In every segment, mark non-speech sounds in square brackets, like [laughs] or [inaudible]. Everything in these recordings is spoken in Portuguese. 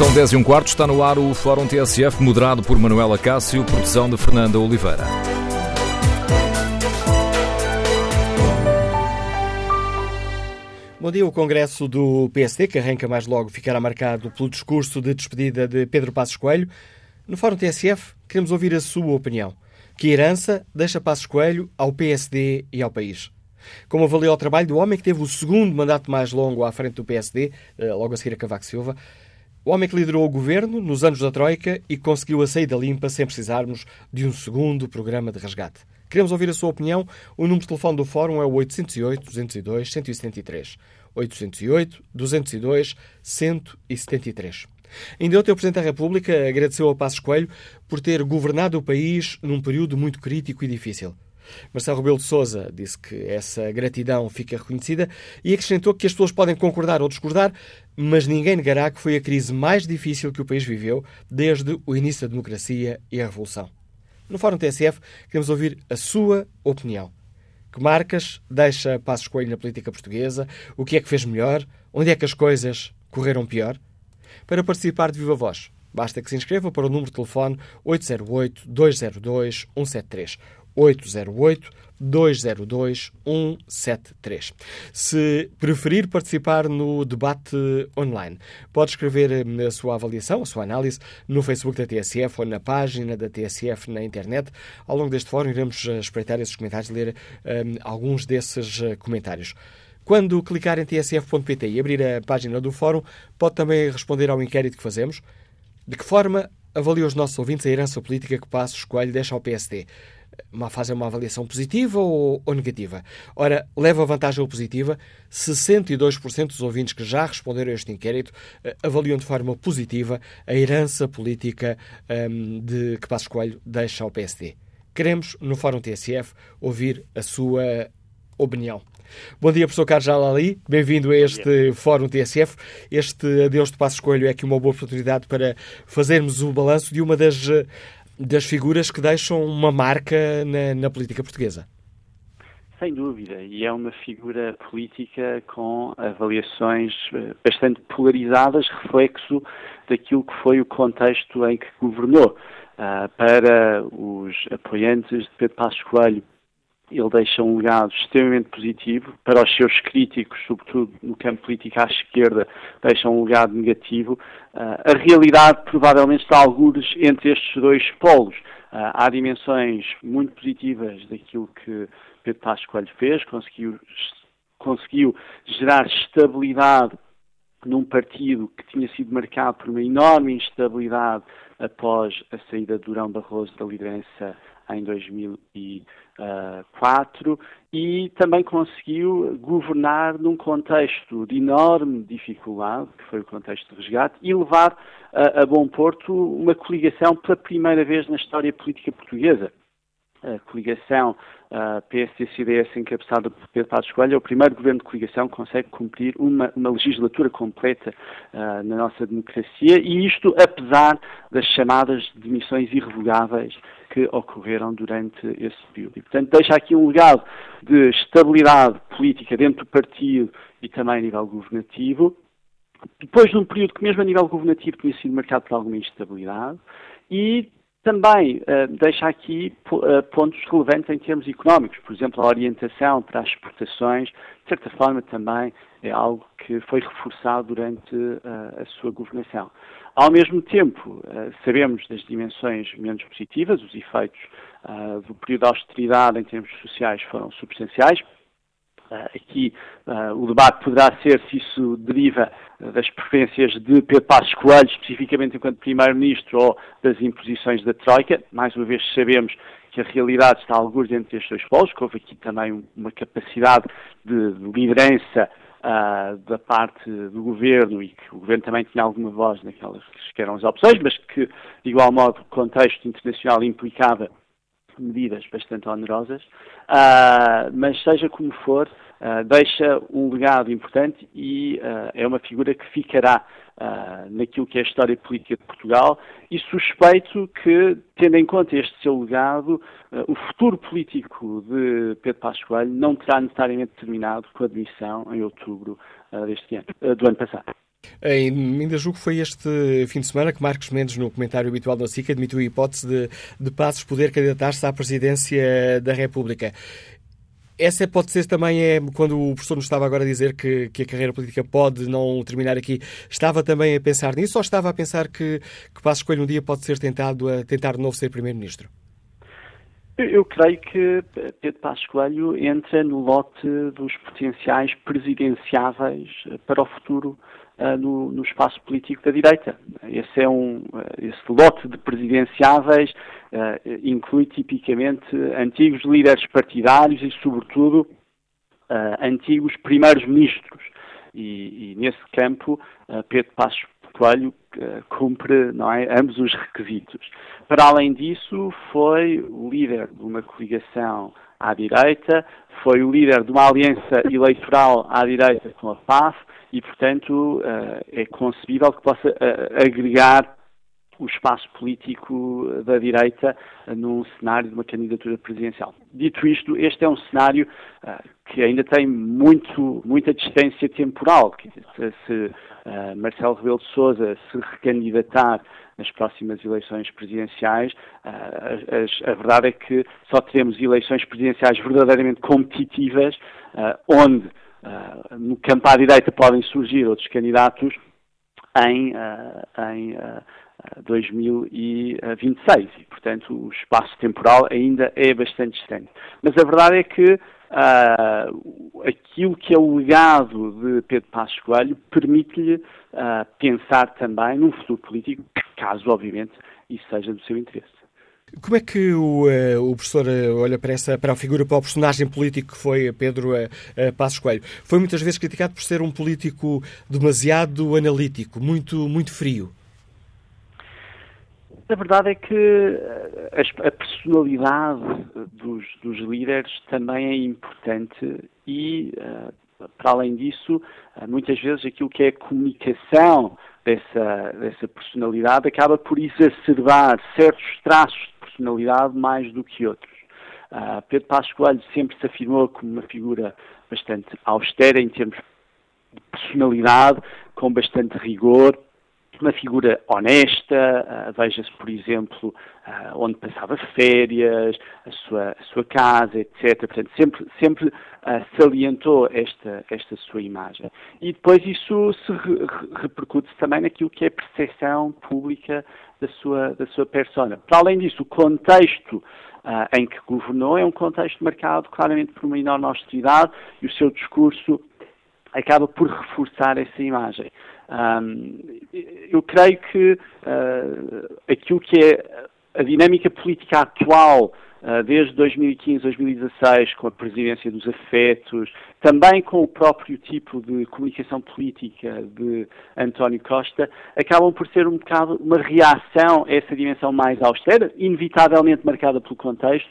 São 10 e um quarto, está no ar o Fórum TSF, moderado por Manuela Cássio, produção de Fernanda Oliveira. Bom dia. O Congresso do PSD, que arranca mais logo, ficará marcado pelo discurso de despedida de Pedro Passos Coelho. No Fórum TSF, queremos ouvir a sua opinião. Que herança deixa Passos Coelho ao PSD e ao país? Como avalia o trabalho do homem que teve o segundo mandato mais longo à frente do PSD, eh, logo a seguir a Cavaco Silva, o homem que liderou o governo nos anos da Troika e conseguiu a saída limpa sem precisarmos de um segundo programa de resgate. Queremos ouvir a sua opinião. O número de telefone do Fórum é o 808-202-173. 808-202-173. Ainda ontem o Presidente da República agradeceu ao Passos Coelho por ter governado o país num período muito crítico e difícil. Marcelo Rebelo de Sousa disse que essa gratidão fica reconhecida e acrescentou que as pessoas podem concordar ou discordar, mas ninguém negará que foi a crise mais difícil que o país viveu desde o início da democracia e a Revolução. No Fórum TSF queremos ouvir a sua opinião. Que marcas deixa Passos Coelho na política portuguesa? O que é que fez melhor? Onde é que as coisas correram pior? Para participar de Viva Voz, basta que se inscreva para o número de telefone 808-202-173. 808-202-173. Se preferir participar no debate online, pode escrever hum, a sua avaliação, a sua análise, no Facebook da TSF ou na página da TSF na internet. Ao longo deste fórum iremos eh, espreitar esses comentários e ler um, alguns desses eh, comentários. Quando clicar em tsf.pt e abrir a página do fórum, pode também responder ao inquérito que fazemos. De que forma avalia os nossos ouvintes a herança política que Passos Coelho deixa ao PSD? Uma, fazem uma avaliação positiva ou, ou, negativa. Ora, leva a vantagem ou positiva. 62% dos ouvintes que já responderam a este inquérito uh, avaliam de forma positiva a herança política um, de que Passos Coelho deixa ao PSD. Queremos, no Fórum TSF, ouvir a sua opinião. Bom dia, professor Carlos Jalali. Bem-vindo a este Fórum TSF. Este adeus de Passos Coelho é aqui uma boa oportunidade para fazermos o balanço de uma das das figuras que deixam uma marca na, na política portuguesa. Sem dúvida, e é uma figura política com avaliações eh, bastante polarizadas, reflexo daquilo que foi o contexto em que governou. Uh, para os apoiantes de Pedro Passos Coelho, ele deixa um legado extremamente positivo. Para os seus críticos, sobretudo no campo político à esquerda, deixa um legado negativo. Uh, a realidade provavelmente está algures entre estes dois polos. Uh, há dimensões muito positivas daquilo que Pedro Passos Coelho fez, conseguiu, conseguiu gerar estabilidade num partido que tinha sido marcado por uma enorme instabilidade após a saída de Durão Barroso da liderança em 2004 e também conseguiu governar num contexto de enorme dificuldade, que foi o contexto do resgate, e levar a, a bom porto uma coligação pela primeira vez na história política portuguesa a coligação uh, PSD-CDS encabeçada por Pedro Passos Coelho é o primeiro governo de coligação que consegue cumprir uma, uma legislatura completa uh, na nossa democracia e isto apesar das chamadas demissões irrevogáveis que ocorreram durante esse período. E, portanto, deixa aqui um legado de estabilidade política dentro do partido e também a nível governativo, depois de um período que mesmo a nível governativo tinha sido marcado por alguma instabilidade e também uh, deixa aqui uh, pontos relevantes em termos económicos, por exemplo, a orientação para as exportações, de certa forma também é algo que foi reforçado durante uh, a sua governação. Ao mesmo tempo, sabemos das dimensões menos positivas, os efeitos do período de austeridade em termos sociais foram substanciais, aqui uh, o debate poderá ser se isso deriva uh, das preferências de Pedro Passos Coelho, especificamente enquanto Primeiro-Ministro, ou das imposições da Troika. Mais uma vez sabemos que a realidade está alguns entre estes dois polos, que houve aqui também uma capacidade de, de liderança da parte do Governo e que o Governo também tinha alguma voz naquelas que eram as opções, mas que, de igual modo, o contexto internacional implicava medidas bastante onerosas, uh, mas seja como for, uh, deixa um legado importante e uh, é uma figura que ficará naquilo que é a história política de Portugal e suspeito que, tendo em conta este seu legado, o futuro político de Pedro Passos Coelho não terá necessariamente terminado com a admissão em outubro deste ano, do ano passado. Ainda julgo que foi este fim de semana que Marcos Mendes, no comentário habitual da SIC, admitiu a hipótese de, de Passos poder candidatar-se à presidência da República. Essa pode ser também é quando o professor nos estava agora a dizer que, que a carreira política pode não terminar aqui. Estava também a pensar nisso ou estava a pensar que, que Passos Coelho um dia pode ser tentado a tentar de novo ser primeiro-ministro? Eu creio que Pedro Passos Coelho entra no lote dos potenciais presidenciáveis para o futuro uh, no, no, espaço político da direita. Esse é um, esse lote de presidenciáveis uh, inclui tipicamente antigos líderes partidários e, sobretudo, uh, antigos primeiros ministros. E, e nesse campo, Pedro Passos Coelho cumpre não é, ambos os requisitos. Para além disso, foi o líder de uma coligação à direita, foi o líder de uma aliança eleitoral à direita com a PAF e, portanto, é concebível que possa agregar o espaço político da direita num cenário de uma candidatura presidencial. Dito isto, este é um cenário que ainda tem muito, muita distância temporal. Se, Marcelo Rebelo de Sousa se recandidatar nas próximas eleições presidenciais, a, verdade é que só teremos eleições presidenciais verdadeiramente competitivas, onde no campo à direita podem surgir outros candidatos em, em 2026 e, portanto, o espaço temporal ainda é bastante distante. Mas a verdade é que uh, aquilo que é o legado de Pedro Passos Coelho permite-lhe uh, pensar também num futuro político, caso, obviamente, isso seja do seu interesse. Como é que o, uh, o professor uh, olha para, essa, para a figura, para o personagem político que foi Pedro uh, Passos Coelho? Foi muitas vezes criticado por ser um político demasiado analítico, muito, muito frio. A verdade é que eh, a personalidade dos, dos líderes também é importante e, eh, para além disso, eh, muitas vezes aquilo que é a comunicação dessa, dessa personalidade acaba por exacerbar certos traços personalidade mais do que outros. Pedro Passos Coelho sempre se afirmou como uma figura bastante austera em termos de personalidade, com bastante rigor, uma figura honesta, uh, veja-se, por exemplo, uh, onde passava férias, a sua, a sua casa, etc. Portanto, sempre, sempre uh, salientou esta, esta sua imagem. E depois isso se re repercute também naquilo que é a percepção pública da sua, da sua persona. Para além disso, o contexto em que governou é um contexto marcado claramente por uma enorme austeridade e o seu discurso acaba por reforçar essa imagem. Eu creio que uh, aquilo que é a dinâmica política atual, uh, desde 2015, 2016, com a presidência dos afetos, também com o próprio tipo de comunicação política de António Costa, acabam por ser um bocado uma reação a essa dimensão mais austera, inevitavelmente marcada pelo contexto,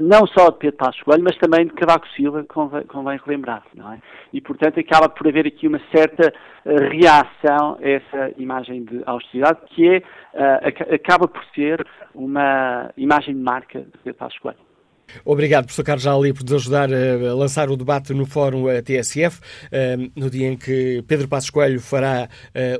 não só de Pedro Passos Coelho, mas também de Cavaco Silva, convém, convém relembrar, não é? E, portanto, acaba por haver aqui uma certa uh, reação a essa imagem de austeridade, que é, uh, acaba por ser uma imagem de marca de Pedro Passos Coelho. Obrigado, professor Carlos Jali, por nos ajudar a lançar o debate no Fórum TSF, no dia em que Pedro Passos Coelho fará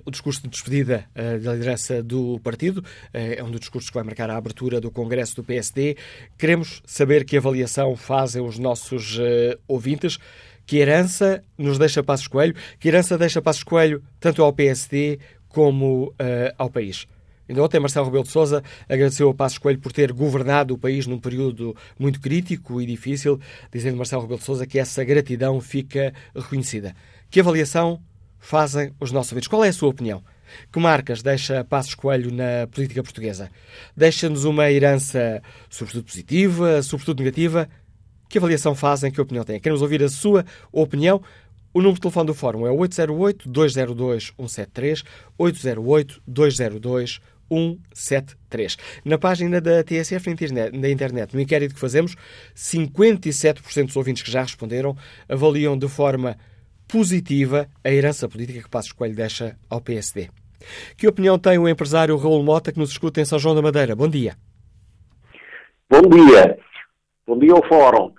o discurso de despedida da liderança do partido. É um dos discursos que vai marcar a abertura do Congresso do PSD. Queremos saber que avaliação fazem os nossos ouvintes. Que herança nos deixa Passos Coelho? Que herança deixa Passos Coelho tanto ao PSD como ao país? Ainda ontem, Marcelo Rebelo de Sousa agradeceu a Passos Coelho por ter governado o país num período muito crítico e difícil, dizendo Marcelo Rebelo de Sousa que essa gratidão fica reconhecida. Que avaliação fazem os nossos ouvintes? Qual é a sua opinião? Que marcas deixa Passos Coelho na política portuguesa? Deixa-nos uma herança sobretudo positiva, sobretudo negativa? Que avaliação fazem? Que opinião têm? Queremos ouvir a sua opinião. O número de telefone do Fórum é 808-202-173, 808-202-173. 173. Na página da TSF na internet, no inquérito que fazemos, 57% dos ouvintes que já responderam avaliam de forma positiva a herança política que Passos Coelho deixa ao PSD. Que opinião tem o empresário Raul Mota que nos escuta em São João da Madeira? Bom dia. Bom dia. Bom dia ao Fórum.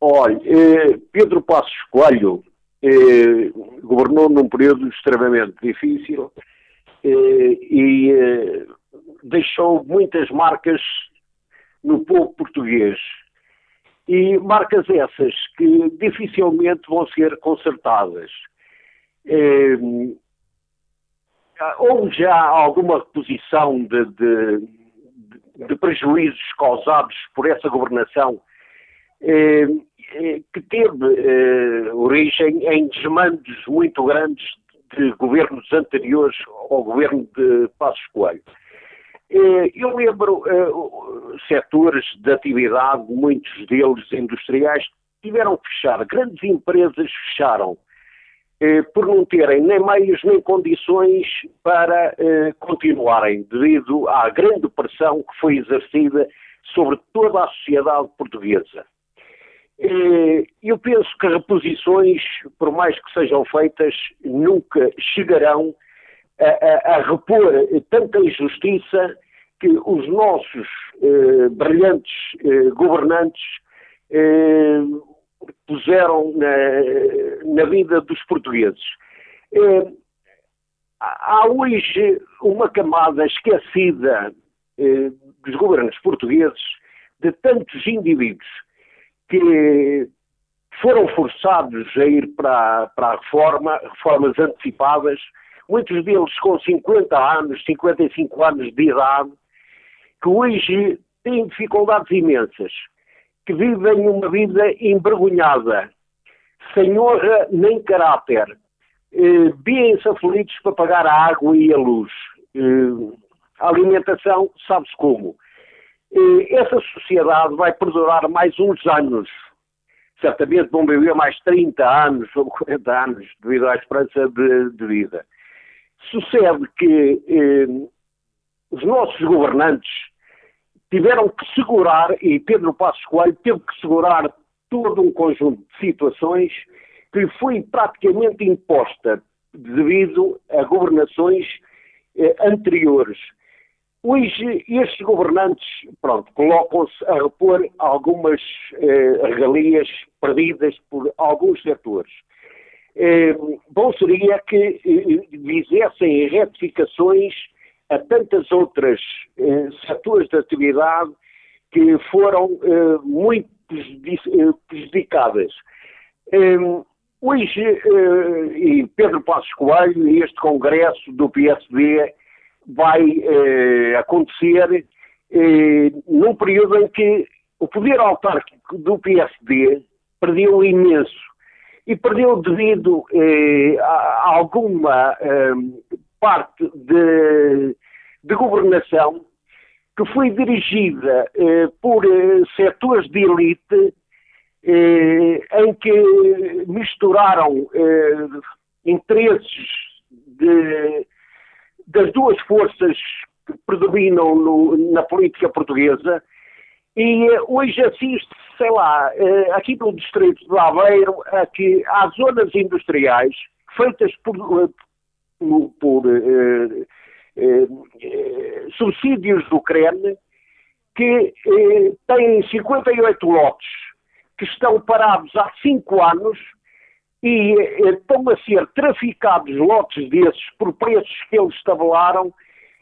Olha, eh, Pedro Passos Coelho eh, governou num período extremamente difícil e deixou muitas marcas no povo português. E marcas essas que dificilmente vão ser consertadas. houve já alguma reposição de, de, de prejuízos causados por essa governação eh, eh, que teve eh, origem em desmandos muito grandes de governos anteriores ao governo de Passos Coelho. Eu lembro setores de atividade, muitos deles industriais, tiveram que fechar, grandes empresas fecharam, por não terem nem meios nem condições para continuarem, devido à grande pressão que foi exercida sobre toda a sociedade portuguesa. Eh, eu penso que reposições, por mais que sejam feitas, nunca chegarão a, a, a repor tanta injustiça que os nossos eh, brilhantes eh, governantes eh, puseram na, na, vida dos portugueses. Eh, há hoje uma camada esquecida eh, dos governos portugueses de tantos indivíduos que foram forçados a ir para, para a reforma, reformas antecipadas, muitos deles com 50 anos, 55 anos de idade, que hoje têm dificuldades imensas, que vivem uma vida envergonhada, sem honra nem caráter, eh, bem-se aflitos para pagar a água e a luz. Eh, a alimentação, sabe-se como essa sociedade vai perdurar mais uns anos. Certamente vão viver mais 30 anos ou 40 anos devido à esperança de, de vida. Sucede que eh, os nossos governantes tiveram que segurar, e Pedro Passos Coelho teve que segurar todo um conjunto de situações que lhe foi praticamente imposta devido a governações eh, anteriores. Hoje, estes governantes, pronto, colocam-se a repor algumas eh, regalias perdidas por alguns setores. Eh, bom seria que eh, fizessem retificações a tantas outras eh, setores de atividade que foram eh, muito eh, prejudicadas. Eh, hoje, e Pedro Passos Coelho e este congresso do PSD vai eh, acontecer eh, num período em que o poder autárquico do PSD perdeu imenso. E perdeu devido eh, a, alguma eh, parte de, de, governação que foi dirigida eh, por eh, setores de elite em que misturaram interesses de das duas forças que predominam no, na política portuguesa e uh, hoje assiste, sei lá, uh, aqui no distrito de Aveiro, a que há zonas industriais feitas por, uh, por subsídios do CREN que têm 58 lotes que estão parados há 5 anos e eh, estão a ser traficados lotes desses por preços que eles tabelaram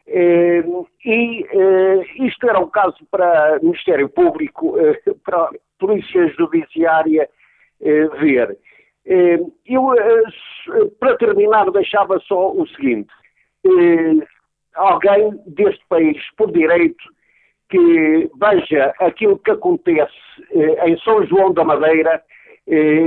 eh, e eh, isto era um caso para o Ministério Público, eh, para a Polícia Judiciária eh, ver. Eh, eu, para terminar, deixava só o seguinte: alguém deste país, por direito, que veja aquilo que acontece em São João da Madeira,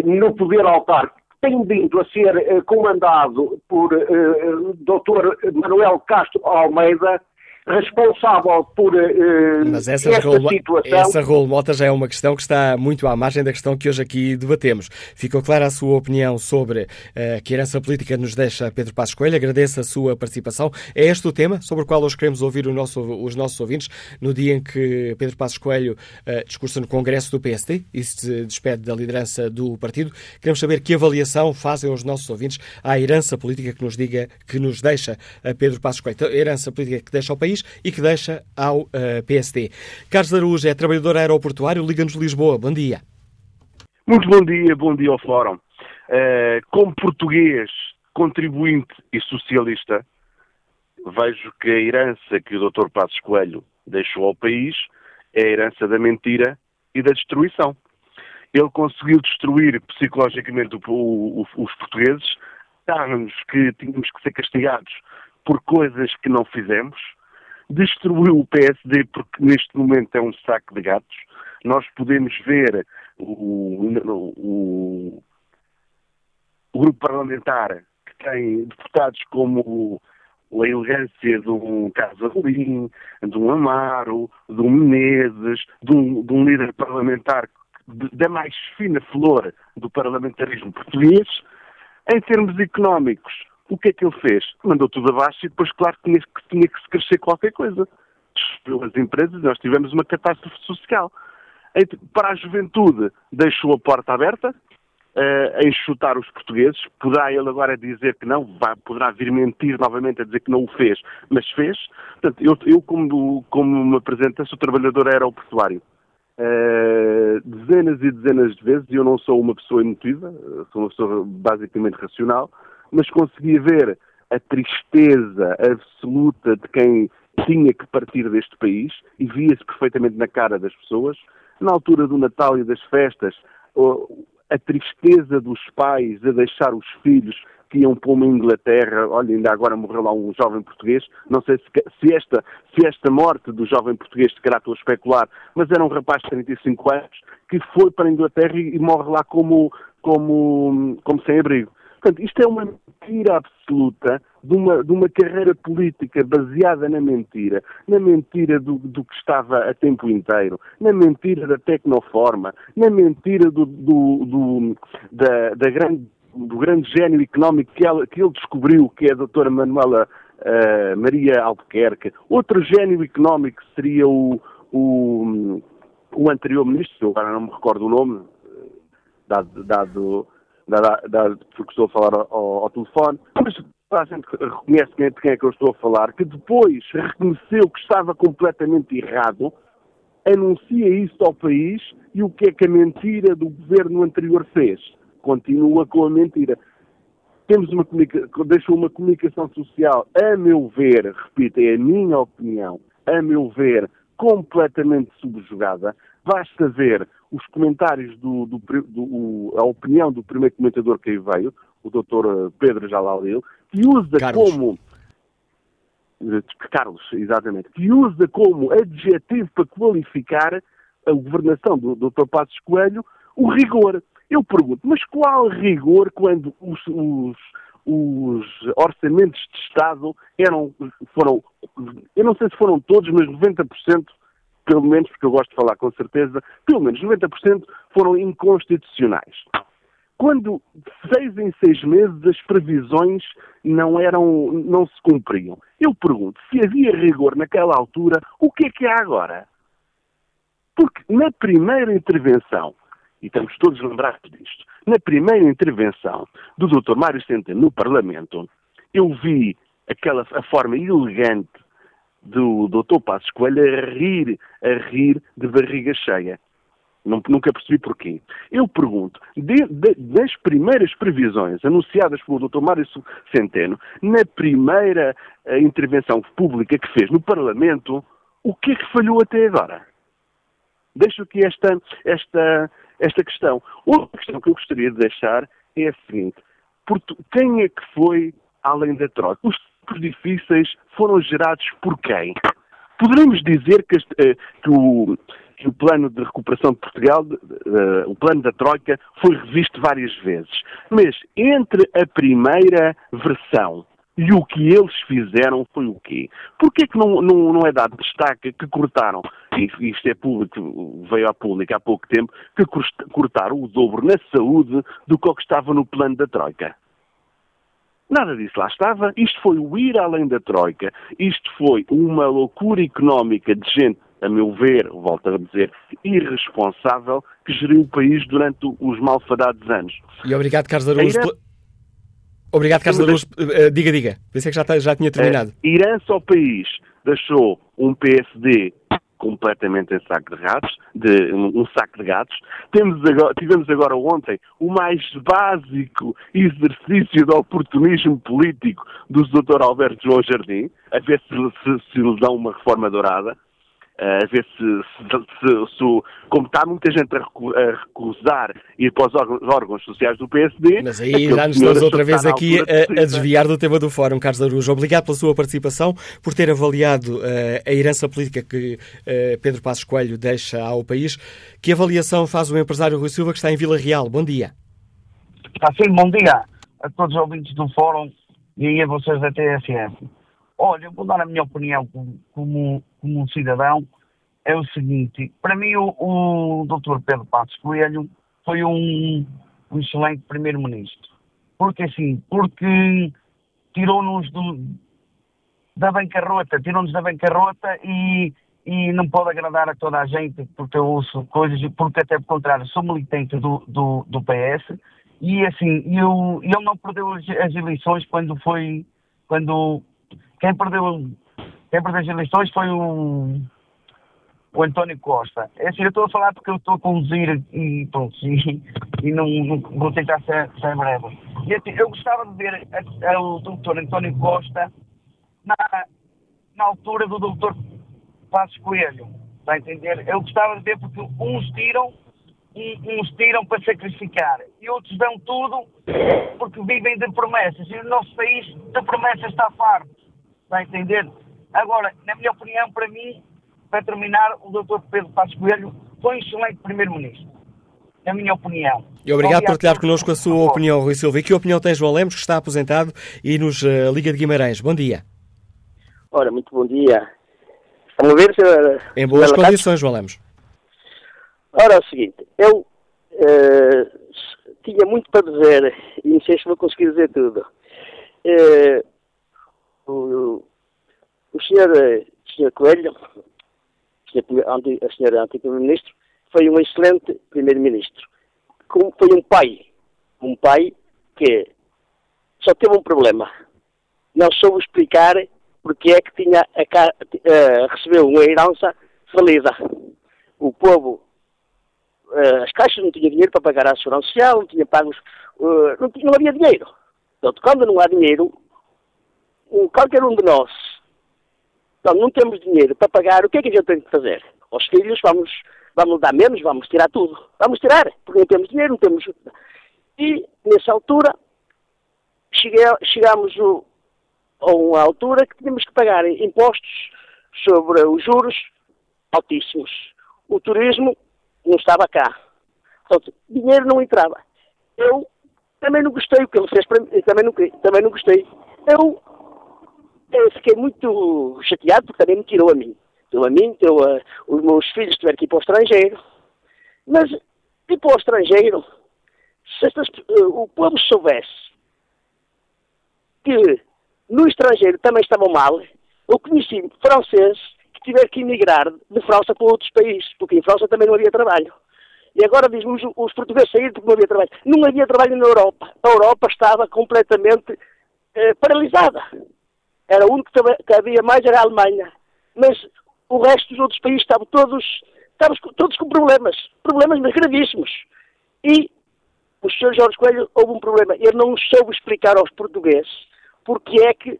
no poder autárquico tem vindo a ser eh, comandado por uh, Dr. Manuel Castro Almeida, responsável por uh, Mas essa esta role, situação. Essa role mota já é uma questão que está muito à margem da questão que hoje aqui debatemos. Ficou clara a sua opinião sobre uh, que herança política nos deixa Pedro Passos Coelho. Agradeço a sua participação. É este o tema sobre o qual hoje queremos ouvir nosso, os nossos ouvintes no dia em que Pedro Passos Coelho uh, discursa no Congresso do PSD e se despede da liderança do partido. Queremos saber que avaliação fazem os nossos ouvintes à herança política que nos diga que nos deixa Pedro Passos Coelho. A herança política que deixa ao país país e que deixa ao uh, eh, PSD. Carlos Araújo é trabalhador aeroportuário, Liga-nos Lisboa. Bom dia. Muito bom dia, bom dia ao Fórum. Uh, como português, contribuinte e socialista, vejo que a herança que o Dr. Passos Coelho deixou ao país é a herança da mentira e da destruição. Ele conseguiu destruir psicologicamente o, o, os portugueses, dá-nos que tínhamos que ser castigados por coisas que não fizemos, destruiu o PSD porque neste momento é um saco de gatos. Nós podemos ver o, o, o grupo parlamentar que tem deputados como a elegância de um Carlos Amorim, de um Amaro, de um Menezes, de um, de um líder parlamentar da mais fina flor do parlamentarismo português. Em termos económicos, o que é que ele fez? Mandou tudo abaixo e depois, claro, tinha, tinha que se crescer qualquer coisa. Destruiu as empresas nós tivemos uma catástrofe social. Para a juventude, deixou a porta aberta, uh, a enxutar os portugueses. Poderá ele agora dizer que não, vai, poderá vir mentir novamente a dizer que não o fez, mas fez. Portanto, eu, eu como, como me apresenta, sou trabalhador aeroportuário. Uh, dezenas e dezenas de vezes, e eu não sou uma pessoa emotiva, sou uma pessoa basicamente racional, mas conseguia ver a tristeza absoluta de quem tinha que partir deste país e via-se perfeitamente na cara das pessoas. Na altura do Natal e das festas, a tristeza dos pais a deixar os filhos que iam para uma Inglaterra, olha, ainda agora morreu lá um jovem português, não sei se, se, esta, se esta morte do jovem português, de caráter especular, mas era um rapaz de 35 anos, que foi para a Inglaterra e, e morre lá como, como, como sem-abrigo. Portanto, isto é uma mentira absoluta de uma, de uma carreira política baseada na mentira, na mentira do, do que estava a tempo inteiro, na mentira da tecnoforma, na mentira do, do, do da, da grande, do grande gênio económico que, ela, que ele descobriu, que é a doutora Manuela uh, Maria Albuquerque. Outro gênio económico seria o, o, o anterior ministro, agora não me recordo o nome, dado, dado da, da, porque estou a falar ao, ao telefone, mas a gente reconhece quem, de quem é que eu estou a falar, que depois reconheceu que estava completamente errado, anuncia isso ao país e o que é que a mentira do governo anterior fez? Continua com a mentira. Temos uma deixou uma comunicação social, a meu ver, repito, é a minha opinião, a meu ver, completamente subjugada. Basta ver os comentários do, do, do, a opinião do primeiro comentador que aí veio, o Dr. Pedro Jalalil, que usa Carlos. como Carlos, exatamente, que usa como adjetivo para qualificar a governação do Dr. Passos Coelho o rigor. Eu pergunto, mas qual rigor quando os, os, os orçamentos de Estado eram, foram, eu não sei se foram todos, mas 90% pelo menos, porque eu gosto de falar com certeza, pelo menos 90% foram inconstitucionais. Quando seis em seis meses as previsões não eram, não se cumpriam. Eu pergunto, se havia rigor naquela altura, o que é que há agora? Porque na primeira intervenção, e estamos todos lembrados disto, na primeira intervenção do Dr. Mário Centeno no Parlamento, eu vi aquela a forma elegante do Dr. Passos Coelho a rir, a rir de barriga cheia. Nunca percebi porquê. Eu pergunto, de, de, das primeiras previsões anunciadas pelo Dr. Mário Centeno, na primeira uh, intervenção pública que fez no Parlamento, o que é que falhou até agora? Deixo aqui esta, esta, esta questão. Outra questão que eu gostaria de deixar é a seguinte. Quem é que foi além da troca? Os tempos difíceis foram gerados por quem? Poderemos dizer que, este, eh, que, o, que o, plano de recuperação de Portugal, uh, o plano da Troika, foi revisto várias vezes. Mas entre a primeira versão e o que eles fizeram foi o quê? Porquê que não, não, não é dado destaque que cortaram, e isto é público, veio à pública há pouco tempo, que cortaram o dobro na saúde do que estava no plano da Troika? Nada disso lá estava. Isto foi o ir além da Troika. Isto foi uma loucura económica de gente, a meu ver, volto a dizer, irresponsável, que geriu o país durante os malfadados anos. E obrigado, Carlos Araújo. Herança... Obrigado, Carlos Araújo. Uh, diga, diga. Pensei que já, já tinha terminado. A herança ao país deixou um PSD completamente em saco de ratos, de, um, um saco de gatos. Temos agora, tivemos agora ontem o mais básico exercício de oportunismo político do Dr. Alberto João Jardim, a ver se, se, se lhe dão uma reforma dourada a ver se, se, se, se, como está muita gente a, recusar ir para os órgãos, sociais do PSD. Mas aí já nos estamos outra vez aqui a, a, desviar do tema do Fórum, Carlos Arujo. Obrigado pela sua participação, por ter avaliado uh, a herança política que uh, Pedro Passos Coelho deixa ao país. Que avaliação faz o empresário Rui Silva, que está em Vila Real? Bom dia. Ah, sim, bom dia a todos os ouvintes do Fórum e a vocês da TSF. Olha, eu vou dar a minha opinião como, como, um cidadão. É o seguinte, para mim o, o Dr. Pedro Passos Coelho foi um, um excelente primeiro-ministro. Porque assim, porque tirou-nos da bancarrota, tirou-nos da bancarrota e, e não pode agradar a toda a gente porque eu ouço coisas, porque até por contrário sou militante do, do, do PS e assim, eu, ele não perdeu as eleições quando foi, quando quem perdeu, quem perdeu as eleições foi o, o António Costa. É assim, eu estou a falar porque eu estou a conduzir e pronto, e, e não, não, vou tentar ser, ser breve. E, assim, eu gostava de ver a, a, o doutor António Costa na, na altura do doutor Passos Coelho. Está a entender? Eu gostava de ver porque uns tiram uns tiram para sacrificar e outros dão tudo porque vivem de promessas. E o nosso país de promessas está farto. Está a entender? Agora, na minha opinião, para mim, para terminar, o Dr. Pedro Passos Coelho foi um excelente Primeiro-Ministro. Na minha opinião. E obrigado por partilhar connosco a sua opinião, Rui Silva. E que opinião tem João Lemos, que está aposentado e nos uh, Liga de Guimarães? Bom dia. Ora, muito bom dia. Vamos ver se... Em boas condições, João Lemos. Ora, é o seguinte, eu uh, tinha muito para dizer e não sei se vou conseguir dizer tudo. Uh, o, o senhor, o senhor Coelho, a senhora antigo-ministro, foi um excelente primeiro-ministro. Foi um pai, um pai que só teve um problema. Não soube explicar porque é que tinha a, uh, recebeu uma herança falida. O povo, uh, as caixas não tinham dinheiro para pagar a segurança social, não tinha pagos, não, não havia dinheiro. Portanto, quando não há dinheiro, qualquer um de nós, então, não temos dinheiro para pagar, o que é que a gente tem que fazer? Aos filhos vamos, vamos dar menos, vamos tirar tudo. Vamos tirar, porque não temos dinheiro, não temos... E, nessa altura, chegamos a uma altura que tínhamos que pagar impostos sobre os juros altíssimos. O turismo não estava cá. Portanto, dinheiro não entrava. Eu também não gostei o que ele fez para mim, também não, também não gostei. Eu eu fiquei muito chateado porque também me tirou a mim. Tirou a mim, tirou a, os meus filhos tiveram que ir para o estrangeiro. Mas ir para o estrangeiro, se estas, o povo soubesse que no estrangeiro também estavam mal, eu conheci franceses que tiveram que emigrar de França para outros países, porque em França também não havia trabalho. E agora dizem os, os portugueses saíram porque não havia trabalho. Não havia trabalho na Europa. A Europa estava completamente eh, paralisada. Era o único que havia mais, era a Alemanha. Mas o resto dos outros países estavam todos, estavam todos com problemas. Problemas gravíssimos. E o Sr. Jorge Coelho houve um problema. Ele não soube explicar aos portugueses porque é que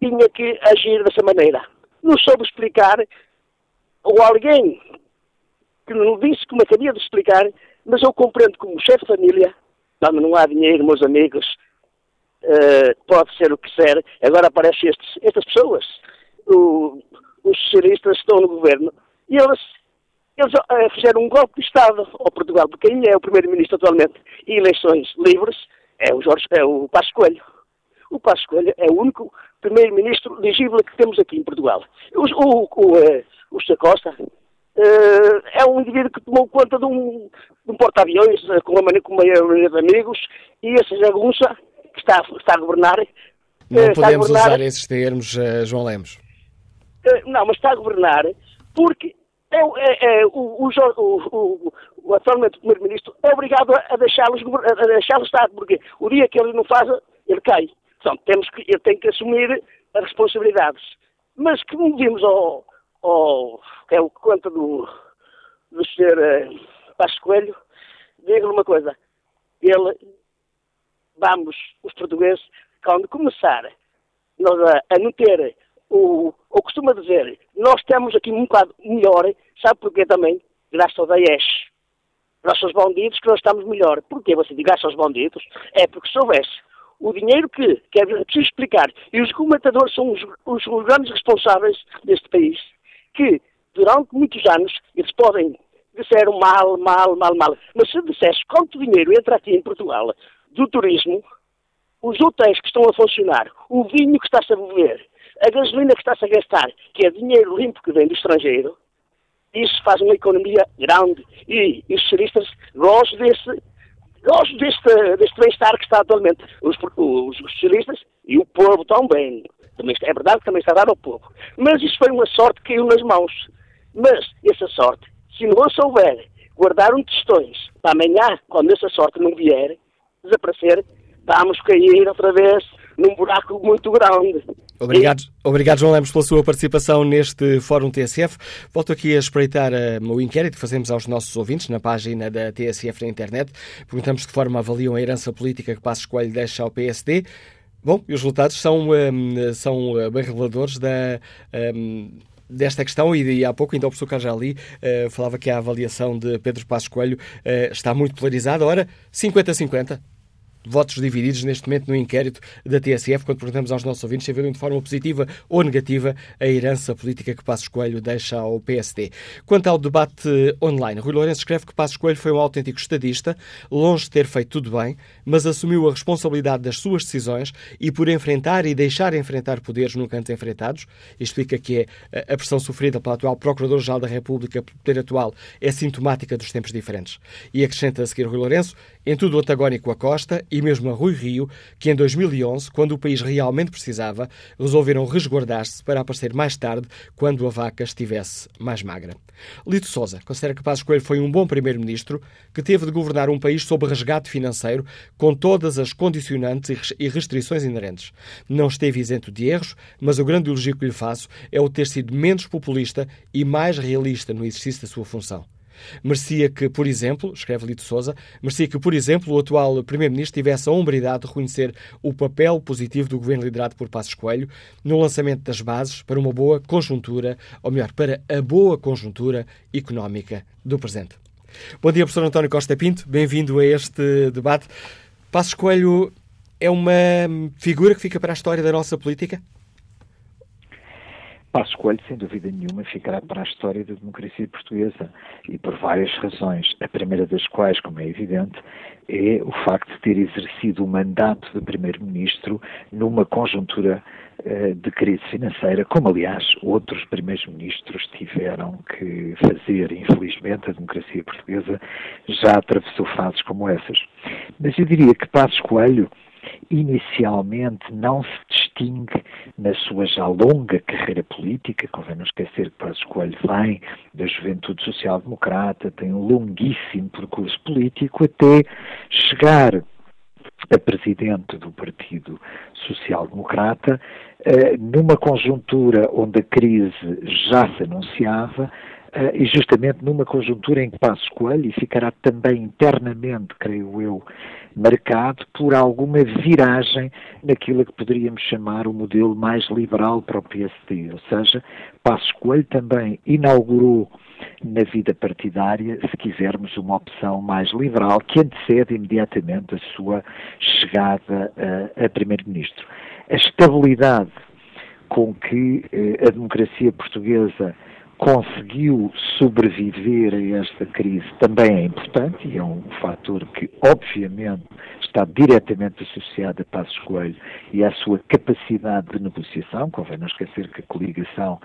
tinha que agir dessa maneira. Não soube explicar, ou alguém que não disse como é que havia de explicar, mas eu compreendo como chefe de família, não há dinheiro, meus amigos, uh, pode ser o que quiser. Agora aparecem estes, estas pessoas, o, os socialistas estão no governo, e eles, eles uh, fizeram um golpe de Estado ao Portugal, porque quem é o primeiro-ministro atualmente, e eleições livres, é o, Jorge, é o Passos Coelho. O Passos Coelho é o único primeiro-ministro elegível que temos aqui em Portugal. O, o, uh, o Costa Uh, é um indivíduo que tomou conta de um, um porta-aviões uh, com uma maioria de amigos e essa jagunça que está, está a governar. Não eh, podemos governar, usar esses termos, uh, João Lemos. Uh, não, mas está a governar porque é, é, é o, o, o, o, atualmente Primeiro-Ministro é obrigado a deixá-los a deixá estar, porque o dia que ele não faz, ele cai. Então, temos que, ele tem que assumir as responsabilidades. Mas, como vimos ao, ao, que é o conta do, do Sr. Uh, Passos Coelho, digo-lhe uma coisa. Ele, vamos, os portugueses, quando começar nós a, a não ter o, o costuma dizer, nós temos aqui um bocado melhor, sabe porquê também? Graças ao Daesh. Graças aos bandidos que nós estamos melhor. Porquê você diz graças aos bandidos? É porque se houvesse o dinheiro que, que é preciso explicar, e os comentadores são os, os, os grandes responsáveis deste país, que durante muitos anos eles podem dizer mal, mal, mal, mal, mas se dissesse quanto dinheiro entra aqui em Portugal do turismo, os hotéis que estão a funcionar, o vinho que está-se a beber, a gasolina que está-se a gastar, que é dinheiro limpo que vem do estrangeiro, isso faz uma economia grande e, os socialistas gostam desse, gostam deste, deste bem-estar que está atualmente. Os, os, os, socialistas e o povo também. Também, é verdade que também está a dar ao povo. Mas isso foi uma sorte que caiu nas mãos. Mas essa sorte, se não souber guardar um testões para amanhã, quando essa sorte não vier, desaparecer, vamos cair outra vez num buraco muito grande. Obrigado, obrigado João Lemos, pela sua participação neste Fórum TSF. Volto aqui a espreitar uh, o inquérito que fazemos aos nossos ouvintes na página da TSF na internet. Perguntamos de que forma avaliam a herança política que Passos Coelho deixa ao PSD. Bom, e os resultados são, um, são eh, bem reveladores da, um, desta questão e, há pouco ainda o professor Cajali uh, falava que a avaliação de Pedro Passos Coelho uh, está muito polarizada. Ora, 50-50 votos divididos neste momento no inquérito da TSF, quando perguntamos aos nossos ouvintes se viram de forma positiva ou negativa a herança política que Passos Coelho deixa ao PSD. Quanto ao debate online, Rui Lourenço escreve que Passos Coelho foi um autêntico estadista, longe de ter feito tudo bem, mas assumiu a responsabilidade das suas decisões e por enfrentar e deixar enfrentar poderes nunca antes enfrentados, explica que é a pressão sofrida pelo atual Procurador-Geral da República pelo poder atual é sintomática dos tempos diferentes. E acrescenta a seguir Rui Lourenço, em tudo antagónico a Costa e mesmo a Rui Rio, que em 2011, quando o país realmente precisava, resolveram resguardar-se para aparecer mais tarde, quando a vaca estivesse mais magra. Lito Souza considera que Passos Coelho foi um bom primeiro-ministro que teve de governar um país sob resgate financeiro com todas as condicionantes e restrições inerentes. Não esteve isento de erros, mas o grande elogio que lhe faço é o ter sido menos populista e mais realista no exercício da sua função. Merecia que, por exemplo, escreve Lito Souza, merecia que, por exemplo, o atual Primeiro-Ministro tivesse a hombridade de reconhecer o papel positivo do governo liderado por Passos Coelho no lançamento das bases para uma boa conjuntura, ou melhor, para a boa conjuntura económica do presente. Bom dia, professor António Costa Pinto, bem-vindo a este debate. Passos Coelho é uma figura que fica para a história da nossa política? Passos Coelho, sem dúvida nenhuma, ficará para a história da democracia portuguesa e por várias razões. A primeira das quais, como é evidente, é o facto de ter exercido o mandato de Primeiro-Ministro numa conjuntura uh, de crise financeira, como aliás outros Primeiros-Ministros tiveram que fazer. Infelizmente, a democracia portuguesa já atravessou fases como essas. Mas eu diria que Passos Coelho inicialmente não se distingue na sua já longa carreira política, convém não esquecer que Passos Coelho vem da juventude social-democrata, tem um longuíssimo percurso político até chegar a presidente do Partido Social Democrata, eh, numa conjuntura onde a crise já se anunciava, e justamente numa conjuntura em que Passos Coelho ficará também internamente, creio eu, marcado por alguma viragem naquilo que poderíamos chamar o modelo mais liberal para o PSD. Ou seja, Passos Coelho também inaugurou na vida partidária, se quisermos, uma opção mais liberal que antecede imediatamente a sua chegada a, a Primeiro-Ministro. A estabilidade com que eh, a democracia portuguesa conseguiu sobreviver a esta crise também é importante e é um fator que, obviamente, está diretamente associado a Passos Coelho e à sua capacidade de negociação. Convém não esquecer que a coligação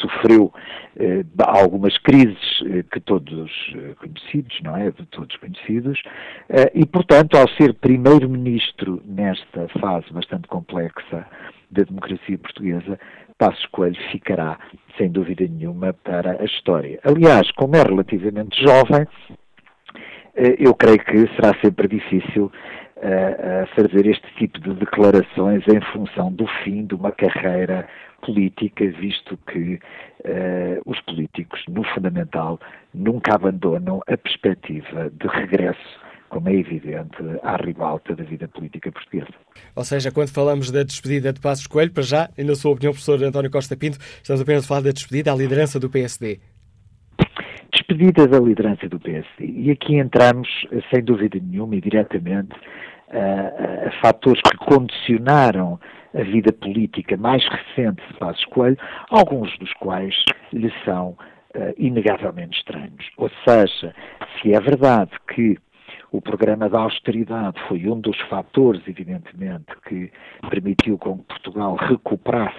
sofreu eh, algumas crises eh, que todos eh, conhecidos, não é? De todos conhecidos, eh, e, portanto, ao ser primeiro-ministro nesta fase bastante complexa da democracia portuguesa, Passos Coelho ficará, sem dúvida nenhuma, para a história. Aliás, como é relativamente jovem, eh, eu creio que será sempre difícil a fazer este tipo de declarações em função do fim de uma carreira política, visto que uh, os políticos, no fundamental, nunca abandonam a perspectiva de regresso como é evidente, à ribalta da vida política portuguesa. Ou seja, quando falamos da despedida de Passos Coelho, para já, e na sua opinião, professor António Costa Pinto, estamos apenas a falar da despedida à liderança do PSD. Despedida da liderança do PSD. E aqui entramos, sem dúvida nenhuma e diretamente, a, a fatores que condicionaram a vida política mais recente de Passos Coelho, alguns dos quais lhe são uh, inegavelmente estranhos. Ou seja, se é verdade que o programa da austeridade foi um dos fatores, evidentemente, que permitiu com que Portugal recuperasse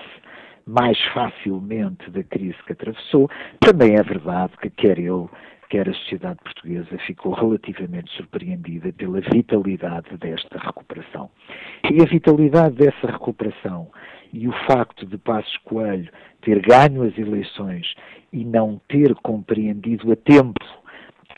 mais facilmente da crise que atravessou. Também é verdade que quer ele, quer a sociedade portuguesa ficou relativamente surpreendida pela vitalidade desta recuperação. E a vitalidade dessa recuperação e o facto de Passos Coelho ter ganho as eleições e não ter compreendido a tempo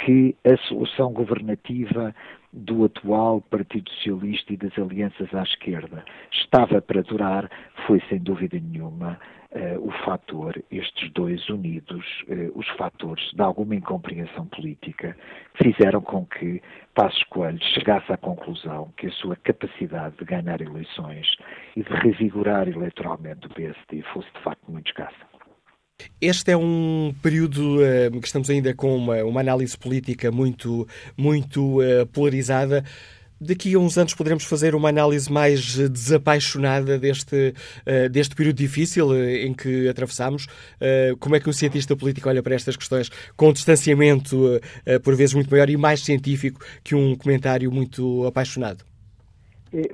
que a solução governativa do atual Partido Socialista e das alianças à esquerda estava para durar, foi sem dúvida nenhuma uh, o fator, estes dois unidos, uh, os fatores de alguma incompreensão política, fizeram com que Passos Coelho chegasse à conclusão que a sua capacidade de ganhar eleições e de revigorar eleitoralmente o PSD fosse de facto muito escassa. Este é um período uh, que estamos ainda com uma, uma análise política muito, muito uh, polarizada. Daqui a uns anos poderemos fazer uma análise mais desapaixonada deste, uh, deste período difícil em que atravessamos. como é que um cientista político olha para estas questões com um distanciamento, por vezes, muito maior e mais científico que um comentário muito apaixonado? Eh,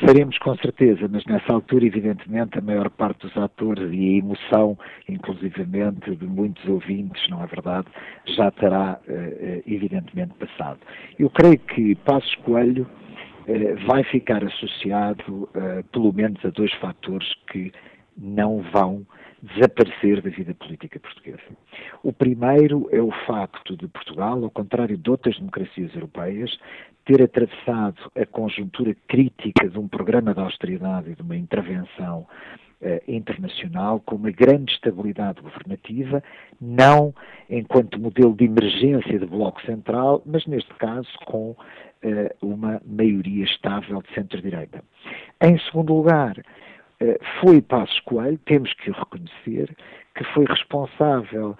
faremos com certeza, mas nessa altura, evidentemente, a maior parte dos atores e a emoção, inclusivamente de muitos ouvintes, não é verdade, já terá, eh, eh, evidentemente, passado. Eu creio que Passos Coelho vai ficar associado, pelo menos, a dois fatores que não vão desaparecer da vida política portuguesa. O primeiro é o facto de Portugal, ao contrário de outras democracias europeias, ter atravessado a conjuntura crítica de um programa de austeridade e de uma intervenção eh, internacional com uma grande estabilidade governativa, não enquanto modelo de emergência de bloco central, mas neste caso com eh, uma maioria estável de centro-direita. Em segundo lugar, eh, foi Passos Coelho, temos que o reconhecer, que foi responsável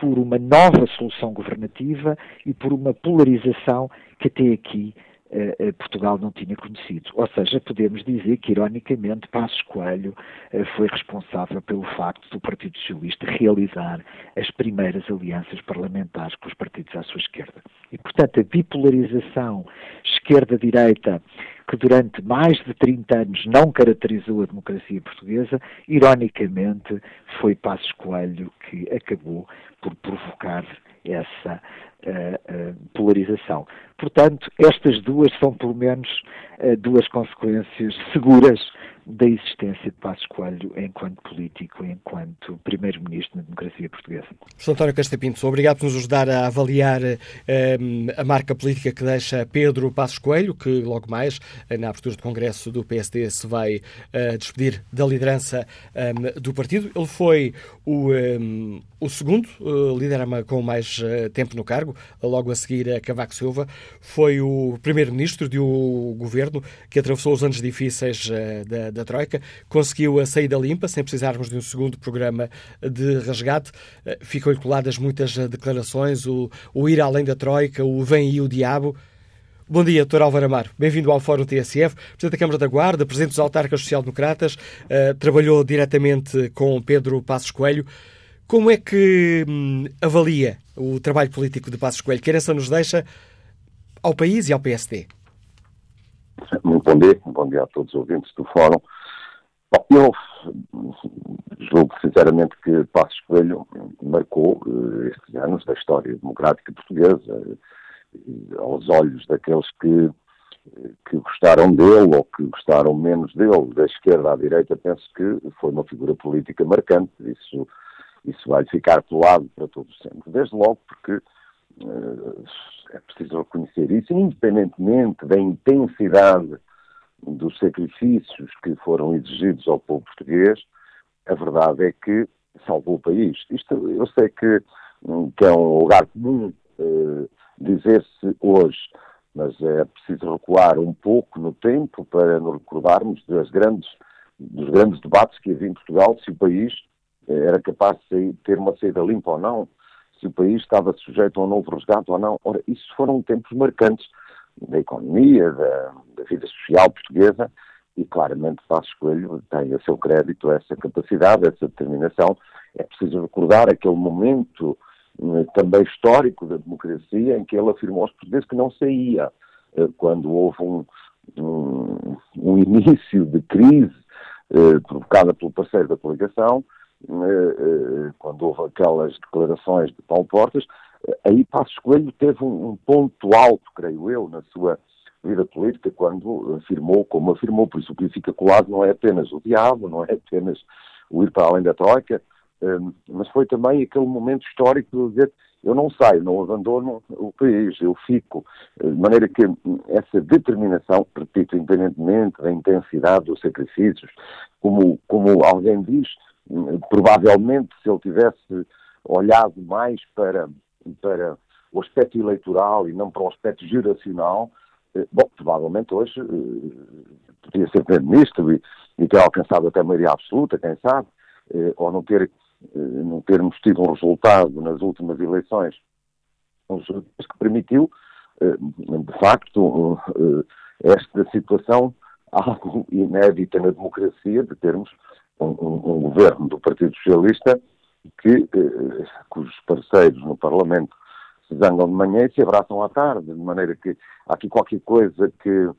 por uma nova solução governativa e por uma polarização que até aqui eh, eh, Portugal não tinha conhecido. Ou seja, podemos dizer que, ironicamente, Passos Coelho eh, foi responsável pelo facto do Partido Socialista realizar as primeiras alianças parlamentares com os partidos à sua esquerda. E, portanto, a bipolarização esquerda-direita que durante mais de 30 anos não caracterizou a democracia portuguesa, ironicamente foi Passos Coelho que acabou por provocar essa uh, uh, polarização. Portanto, estas duas são pelo menos uh, duas consequências seguras da existência de Passos Coelho enquanto político, enquanto primeiro-ministro na democracia portuguesa. Professor António Castapinto, obrigado por nos ajudar a avaliar a marca política que deixa Pedro Passos Coelho, que logo mais, na abertura do Congresso do PSD, se vai despedir da liderança do partido. Ele foi o, o segundo líder com mais tempo no cargo, logo a seguir a Cavaco Silva, foi o primeiro-ministro de um governo que atravessou os anos difíceis da, da, Troika, conseguiu a saída limpa, sem precisarmos de um segundo programa de resgate. Uh, Ficou-lhe coladas muitas eh, declarações, o, o, ir além da Troika, o vem e o diabo. Bom dia, Dr. Álvaro Amaro. Bem-vindo ao Fórum TSF, Presidente da Câmara da Guarda, Presidente dos Autarcas Social-Democratas, uh, trabalhou diretamente com Pedro Passos Coelho. Como é que hum, avalia o trabalho político de Passos Coelho? Que herança nos deixa ao país e ao PSD? Muito bom dia, bom dia a todos os ouvintes do Fórum. Bom, eu julgo sinceramente que Passos Coelho marcou uh, estes anos da história democrática portuguesa uh, aos olhos daqueles que, que gostaram dele ou que gostaram menos dele, da esquerda à direita, penso que foi uma figura política marcante. Isso isso vai ficar colado para todo sempre. Desde logo porque é preciso reconhecer isso, independentemente da intensidade dos sacrifícios que foram exigidos ao povo português, a verdade é que salvou o país. Isto, eu sei que, que é um lugar comum uh, dizer-se hoje, mas é preciso recuar um pouco no tempo para nos recordarmos das grandes, dos grandes debates que havia em Portugal, se o país uh, era capaz de ter uma saída limpa ou não, se o país estava sujeito a um novo resgate ou não. Ora, isso foram tempos marcantes da economia, da, da vida social portuguesa, e claramente Passos Coelho tem a seu crédito essa capacidade, essa determinação. É preciso recordar aquele momento eh, também histórico da democracia em que ele afirmou aos portugueses que não saía, eh, quando houve um, um, um início de crise eh, provocada pelo parceiro da coligação, quando houve aquelas declarações de Paulo Portas, aí Passos Coelho teve um, ponto alto, creio eu, na sua vida política quando afirmou, como afirmou, por isso o que fica colado não é apenas o diabo, não é apenas o ir para além da troika, hum, mas foi também aquele momento histórico de dizer eu não saio, não abandono o país, eu fico. De maneira que essa determinação, repito, independentemente da intensidade dos sacrifícios, como, como alguém diz, hum, provavelmente se ele tivesse olhado mais para, para o aspecto eleitoral e não para o aspecto geracional, eh, bom, provavelmente hoje eh, podia ser Primeiro-Ministro e, e, ter alcançado até maioria absoluta, quem sabe, eh, ou não, ter, não termos tido um resultado nas últimas eleições que permitiu, de facto, esta situação algo inédita na democracia de termos um, um, governo do Partido Socialista que, cujos parceiros no Parlamento se zangam de manhã e se abraçam à tarde, de maneira que há aqui qualquer coisa que eh,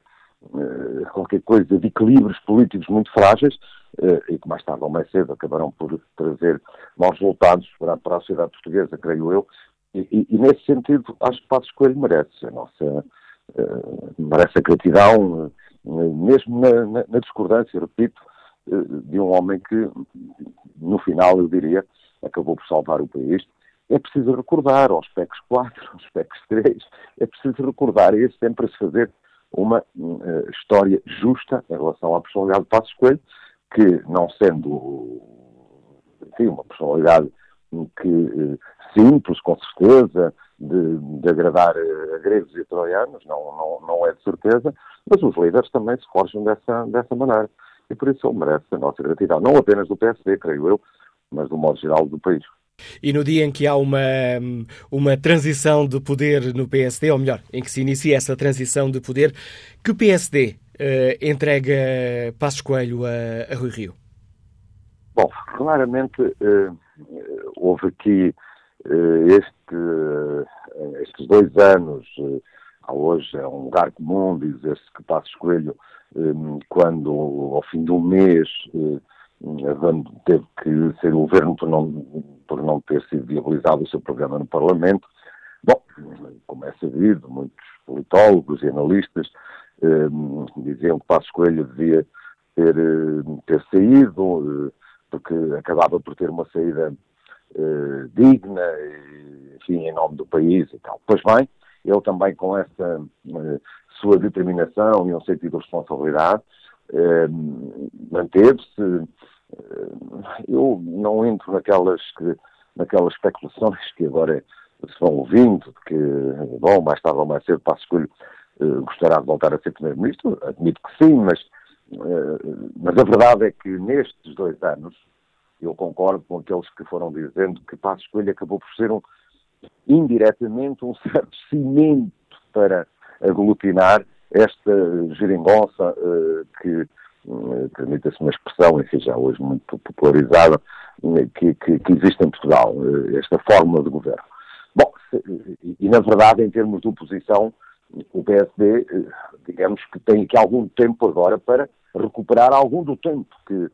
qualquer coisa de equilíbrios políticos muito frágeis eh, e que mais tarde ou mais cedo acabarão por trazer maus resultados para, a sociedade portuguesa, creio eu. E, e, e, nesse sentido, acho que Passos Coelho merece a nossa uh, merece a gratidão, mesmo na, na, na, discordância, repito, de um homem que, no final, eu diria, acabou por salvar o país é preciso recordar aos PECs 4, aos PECs 3, é preciso recordar e sempre a se fazer uma uh, história justa em relação à personalidade de Passos Coelho, que não sendo enfim, uma personalidade que uh, simples, com certeza, de, de agradar uh, a gregos e troianos, não, não, não é de certeza, mas os líderes também se forjam dessa, dessa maneira. E por isso ele merece a nossa gratidão, não apenas do PSD, creio eu, mas do modo geral do país. E no dia em que há uma, uma transição de poder no PSD, ou melhor, em que se inicia essa transição de poder, que PSD uh, eh, entrega Passos Coelho a, a Rui Rio? Bom, claramente uh, houve aqui uh, este, estes dois anos, hoje é um lugar comum dizer-se que Passos Coelho, quando ao fim do mês teve que ser o governo por não, por não ter sido viabilizado o seu programa no Parlamento. Bom, como é sabido, muitos politólogos e analistas eh, diziam que Passos Coelho devia ter, eh, ter saído, eh, porque acabava por ter uma saída eh, digna, enfim, em nome do país e tal. Pois bem, ele também com essa eh, sua determinação e um sentido de responsabilidade, manteve-se. Eh, eu não entro naquelas, que, naquelas especulações que agora se vão ouvindo, que, bom, mais tarde ou mais cedo, Passo Escolho eh, gostará de voltar a ser Primeiro-Ministro. Admito que sim, mas, mas a verdade é que nestes dois anos, eu concordo com aqueles que foram dizendo que Passo Escolho acabou por ser um, indiretamente um certo cimento para aglutinar esta geringonça uh, que, uh, permita-se uma expressão, enfim, já hoje muito popularizada, uh, que, que, que, existe em Portugal, esta fórmula de governo. Bom, e, na verdade, em termos de oposição, o PSD, digamos que tem aqui algum tempo agora para recuperar algum do tempo que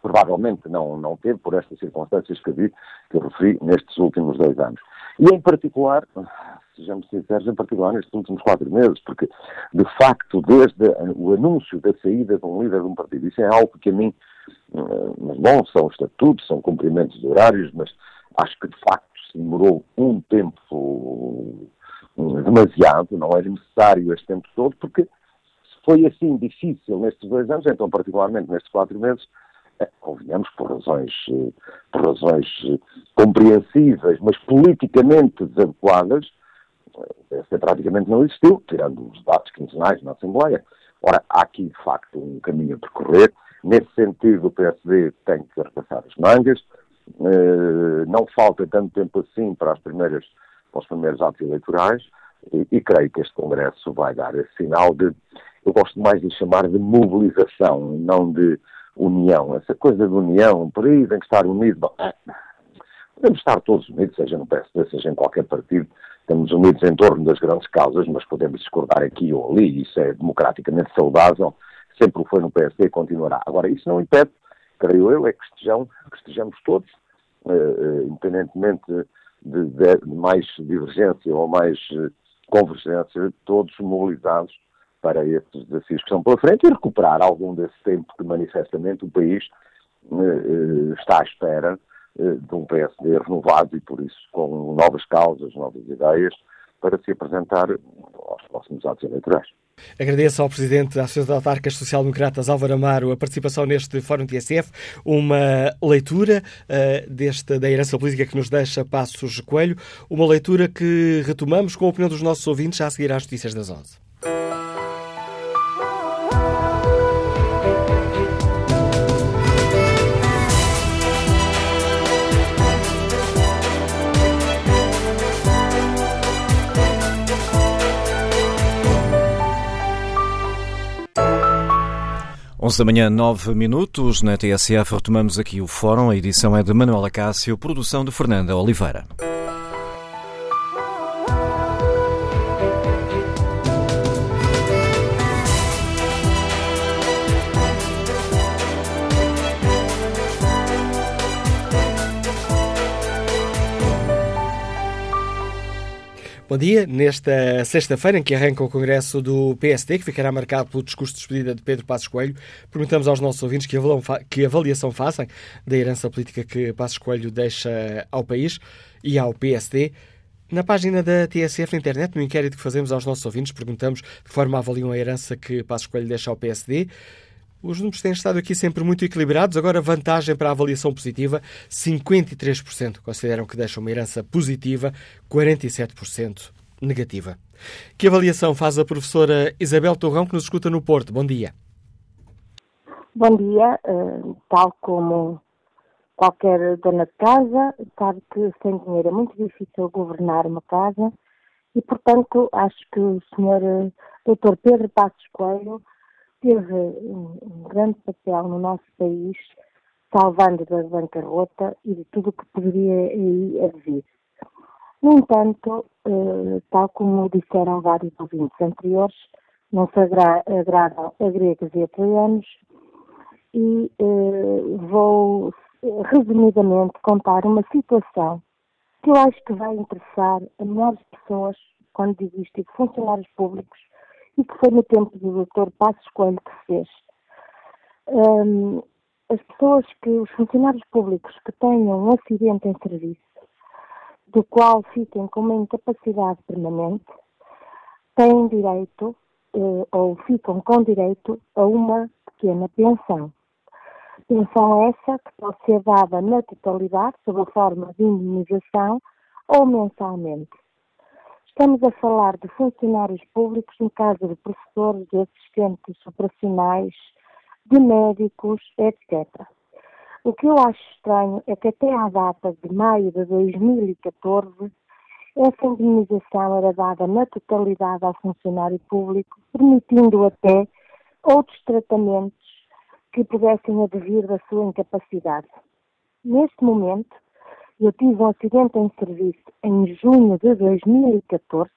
provavelmente não, não teve por estas circunstâncias que, vi, que eu referi nestes últimos dois anos. E em particular, sejamos sinceros, em particular nestes últimos quatro meses, porque, de facto, desde o anúncio da saída de um líder de um partido, isso é algo que a mim, eh, mas bom, são estatutos, são cumprimentos de horários, mas acho que, de facto, demorou um tempo demasiado, não era necessário este tempo todo, porque se foi assim difícil nestes dois anos, então particularmente nestes quatro meses, é, convenhamos por razões, eh, por razões eh, compreensíveis, mas politicamente desadequadas, essa praticamente não existiu, tirando os debates quinzenais na Assembleia. Ora, há aqui, de facto, um caminho a percorrer. Nesse sentido, o PSD tem que repassar as mangas. Não falta tanto tempo assim para as primeiras para os primeiros atos eleitorais e, e, creio que este Congresso vai dar esse sinal de, eu gosto mais de chamar de mobilização, não de união. Essa coisa de união, por aí tem que estar unido. Bom, é, podemos estar todos unidos, seja no PSD, seja em qualquer partido, estamos unidos em torno das grandes causas, mas podemos discordar aqui ou ali, isso é democraticamente saudável, sempre foi no PSD e continuará. Agora, isso não impede, creio eu, é que estejamos, que estejamos todos, uh, uh, independentemente de, de, mais divergência ou mais uh, convergência, todos mobilizados para estes desafios que estão pela frente e recuperar algum desse tempo que manifestamente o país está à espera de um PSD renovado e por isso com novas causas, novas ideias para se apresentar aos próximos atos eleitorais. Agradeço ao Presidente da Associação de Autarcas Social-Democratas, Álvaro Amaro, a participação neste Fórum TSF, uma leitura uh, deste, da herança política que nos deixa Passos Coelho, uma leitura que retomamos com a opinião dos nossos ouvintes já a seguir às notícias das 11. Onze da manhã, nove minutos. Na TSF retomamos aqui o fórum. A edição é de Manuela Cássio, produção de Fernanda Oliveira. Bom dia. Nesta sexta-feira, em que arranca o Congresso do PSD, que ficará marcado pelo discurso de despedida de Pedro Passos Coelho, perguntamos aos nossos ouvintes que avaliação fazem da herança política que Passos Coelho deixa ao país e ao PSD. Na página da TSF na internet, no inquérito que fazemos aos nossos ouvintes, perguntamos de que forma avaliam a herança que Passos Coelho deixa ao PSD. Os números têm estado aqui sempre muito equilibrados. Agora, vantagem para a avaliação positiva: 53% consideram que deixam uma herança positiva, 47% negativa. Que avaliação faz a professora Isabel Torrão, que nos escuta no Porto? Bom dia. Bom dia. Uh, tal como qualquer dona de casa, sabe que sem dinheiro é muito difícil governar uma casa e, portanto, acho que o senhor uh, Dr. Pedro Passos Coelho teve um, grande papel no nosso país, salvando da bancarrota e de tudo o que poderia aí vir. No entanto, eh, tal como disseram vários ouvintes anteriores, não se agra agradam a gregos e a troianos e eh, vou resumidamente contar uma situação que eu acho que vai interessar a melhores pessoas, quando digo isto, funcionários públicos, e que foi no tempo do Dr. Passos Coelho que fez. Um, as pessoas que, os funcionários públicos que tenham um acidente em serviço, do qual fiquem com uma incapacidade permanente, têm direito, eh, ou ficam com direito, a uma pequena pensão. Pensão essa que pode ser dada na totalidade, sob a forma de indemnização, ou mensalmente. Estamos a falar de funcionários públicos, no caso de professores, de assistentes operacionais, de médicos, etc. O que eu acho estranho é que até à data de maio de 2014, essa indemnização era dada na totalidade ao funcionário público, permitindo até outros tratamentos que pudessem advir da sua incapacidade. Neste momento, eu tive um acidente em serviço em junho de 2014,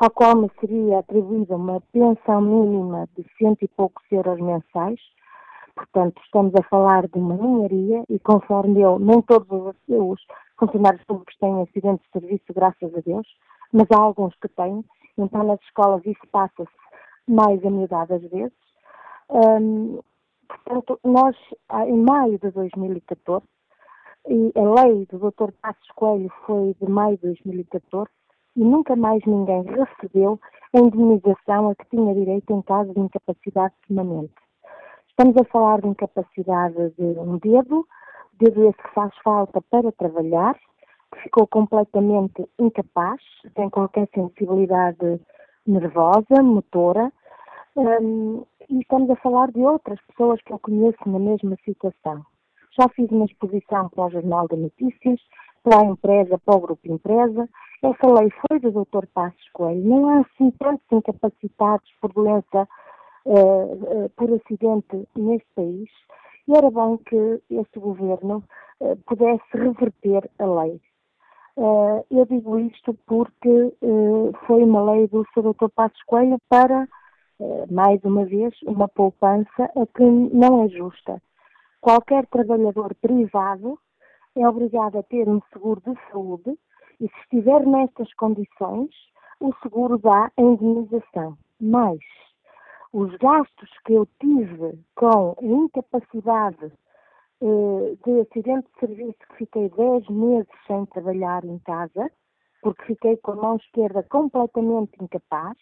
ao qual me seria atribuída uma pensão mínima de cento e poucos euros mensais. Portanto, estamos a falar de uma ninharia e, conforme eu, nem todos os, funcionários públicos têm acidente de serviço, graças a Deus, mas há alguns que têm. Então, nas escolas isso passa-se mais a miudade às vezes. Portanto, nós, em maio de 2014, E a lei do Dr. Passos Coelho foi de maio de 2014 e nunca mais ninguém recebeu a indemnização a que tinha direito em caso de incapacidade permanente. Estamos a falar de incapacidade de um dedo, dedo esse que faz falta para trabalhar, que ficou completamente incapaz, sem qualquer sensibilidade nervosa, motora, um, e estamos a falar de outras pessoas que eu conheço na mesma situação. Já fiz uma exposição para o Jornal de Notícias, para a empresa, para o grupo empresa. Essa lei foi do Dr. Passos Coelho. Não há assim tantos incapacitados por doença, uh, uh, por acidente neste país. E era bom que este governo uh, pudesse reverter a lei. eu digo isto porque foi uma lei do Sr. Dr. Passos Coelho para, mais uma vez, uma poupança a que não é justa. Qualquer trabalhador privado é obrigado a ter um seguro de saúde e, se estiver nestas condições, o seguro dá a indemnização. Mas os gastos que eu tive com a incapacidade eh, de acidente de serviço, que fiquei 10 meses sem trabalhar em casa, porque fiquei com a mão esquerda completamente incapaz,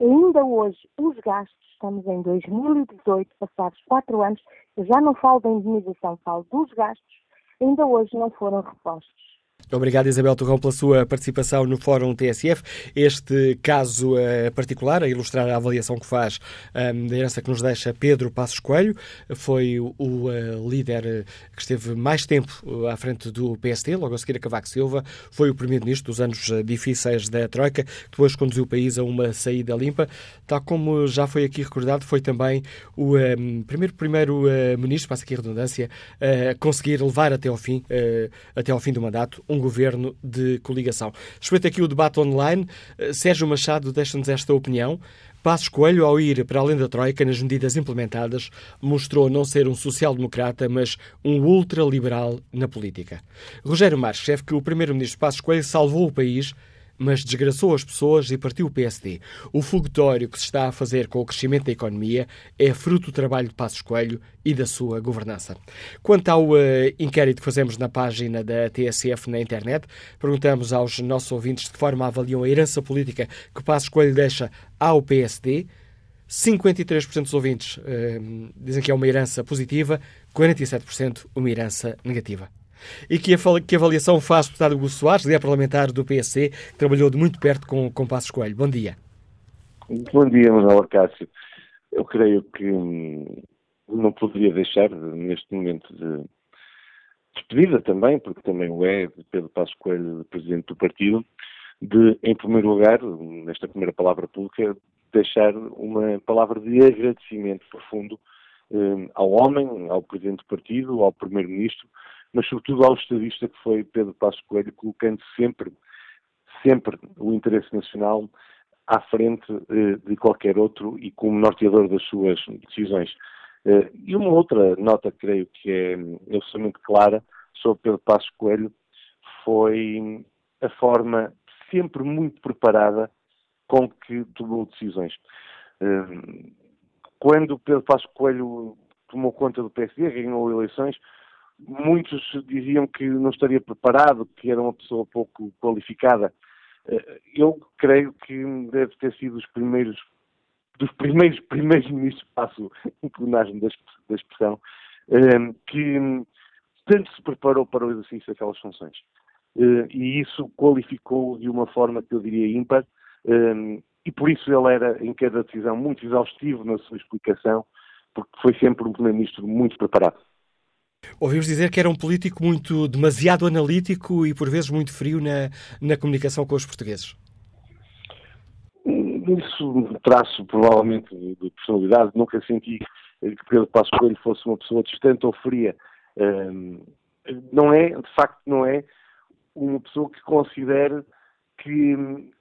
ainda hoje os gastos, estamos em 2018, passados 4 anos, eu já não falo da indemnização, falo dos gastos, ainda hoje não foram repostos. Obrigado, Isabel Torrão, pela sua participação no Fórum TSF. Este caso uh, particular, a ilustrar a avaliação que faz um, ehm, da herança que nos deixa Pedro Passos Coelho, foi o, o uh, líder que esteve mais tempo uh, à frente do PSD, logo a seguir a Cavaco Silva, foi o primeiro-ministro dos anos difíceis da Troika, depois conduziu o país a uma saída limpa. Tal como já foi aqui recordado, foi também o um, ehm, primeiro primeiro-ministro, passa aqui a redundância, a conseguir levar até ao fim, até ao fim do mandato, um governo de coligação. Respeito aqui o debate online. Eh, Sérgio Machado deixa-nos esta opinião. Passos Coelho, ao ir para além da Troika nas medidas implementadas, mostrou não ser um social-democrata, mas um ultraliberal na política. Rogério Marques, chefe que o primeiro-ministro Passos Coelho salvou o país mas desgraçou as pessoas e partiu o PSD. O fogotório que se está a fazer com o crescimento da economia é fruto do trabalho de Passos Coelho e da sua governança. Quanto ao uh, inquérito que fazemos na página da TSF na internet, perguntamos aos nossos ouvintes de que forma avaliam a herança política que Passos Coelho deixa ao PSD. 53% dos ouvintes uh, dizem que é uma herança positiva, 47% uma herança negativa. E que, que avaliação faz o deputado Hugo Soares, líder parlamentar do PSC, que trabalhou de muito perto com, com Passos Coelho. Bom dia. Bom dia, Manuel Arcácio. Eu creio que hum, não poderia deixar, neste momento de despedida também, porque também o é, de Pedro Passos Coelho, presidente do partido, de, em primeiro lugar, nesta primeira palavra pública, deixar uma palavra de agradecimento profundo eh, ao homem, ao presidente do partido, ao primeiro-ministro, mas sobretudo ao estadista que foi Pedro Passos Coelho, colocando sempre, sempre o interesse nacional à frente eh, de qualquer outro e como norteador das suas decisões. Eh, e uma outra nota, creio que é absolutamente clara, sobre Pedro Passos Coelho, foi a forma sempre muito preparada com que tomou decisões. Eh, quando Pedro Passos Coelho tomou conta do PSD, ganhou eleições, Muitos diziam que não estaria preparado, que era uma pessoa pouco qualificada. Eh, eu creio que deve ter sido os primeiros dos primeiros [laughs] primeiros ministros, passo o plenário da expressão, eh, que tanto se preparou para o exercício daquelas funções. Eh, e isso qualificou de uma forma que eu diria ímpar, e por isso ele era, em cada decisão, muito exaustivo na sua explicação, porque foi sempre um primeiro-ministro muito preparado. Ouvimos dizer que era um político muito demasiado analítico e por vezes muito frio na, na comunicação com os portugueses. Isso traço provavelmente de personalidade. Nunca senti que Pedro Passos Coelho fosse uma pessoa distante ou fria. não é, de facto, não é uma pessoa que considere que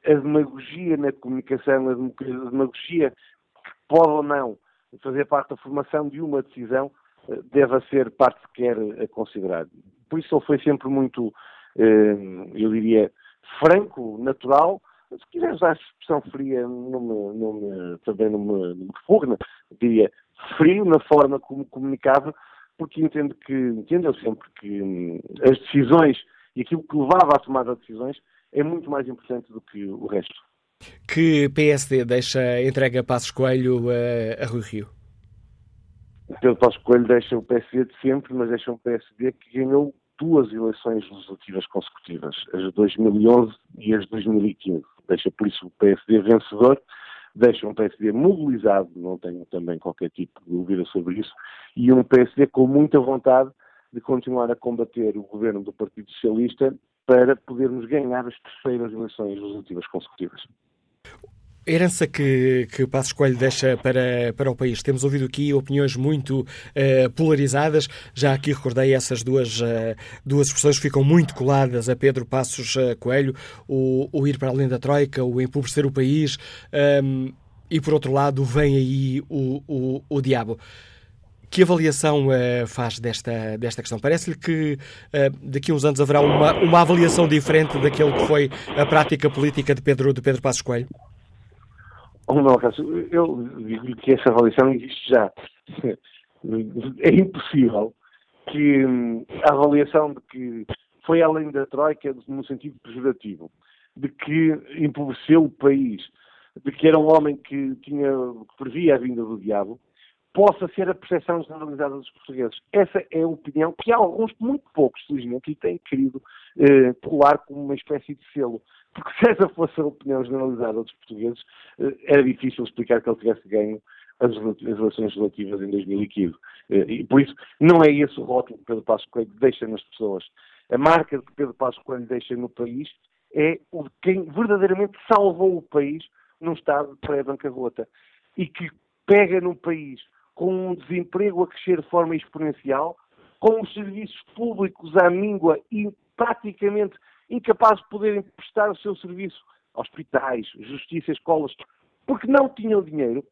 a demagogia na comunicação, a demagogia que pode ou não fazer parte da formação de uma decisão, deva ser parte sequer considerar. Por isso ele foi sempre muito, eh, eu diria, franco, natural. Se quiser usar a expressão fria, não me, não me, também não me, não. Diria frio na forma como comunicava, porque entendo que, entendo eu sempre que hum, as decisões e aquilo que levava à tomada de decisões é muito mais importante do que o resto. Que PSD deixa entrega Passos Coelho a, a Rui Rio? Pedro Passos Coelho deixa o PSD de sempre, mas deixa um PSD que ganhou duas eleições legislativas consecutivas, as de 2011 e as de 2015. Deixa por isso o PSD vencedor, deixa um PSD mobilizado, não tenho também qualquer tipo de dúvida sobre isso, e um PSD com muita vontade de continuar a combater o governo do Partido Socialista para podermos ganhar as terceiras eleições legislativas consecutivas. Herança que, que Passos Coelho deixa para, para o país. Temos ouvido aqui opiniões muito uh, polarizadas. Já aqui recordei essas duas, uh, duas expressões que ficam muito coladas a Pedro Passos uh, Coelho: o, o, ir para além da Troika, o empobrecer o país. Um, e por outro lado, vem aí o, o, o diabo. Que avaliação uh, faz desta, desta questão? Parece-lhe que uh, daqui a uns anos haverá uma, uma avaliação diferente daquilo que foi a prática política de Pedro, de Pedro Passos Coelho? Oh, não, eu digo-lhe que essa avaliação existe já. É impossível que hum, a avaliação de que foi além da Troika no sentido pejorativo, de que empobreceu o país, de que era um homem que, tinha, que previa a vinda do diabo, possa ser a percepção generalizada dos portugueses. Essa é a opinião que alguns, muito poucos, felizmente, lhe têm querido eh, colar como uma espécie de selo. Porque se essa fosse a opinião generalizada dos portugueses, eh, era difícil explicar que ele tivesse ganho as, eleições relativas em 2015. Eh, e por isso, não é esse o rótulo que Pedro Passos Coelho deixa nas pessoas. A marca que Pedro Passos Coelho deixa no país é o de quem verdadeiramente salvou o país num estado pré-bancarrota e que pega num país com um desemprego a crescer de forma exponencial, com os serviços públicos à míngua e praticamente incapazes de poderem prestar o seu serviço hospitais, justiça, escolas, porque não tinham dinheiro,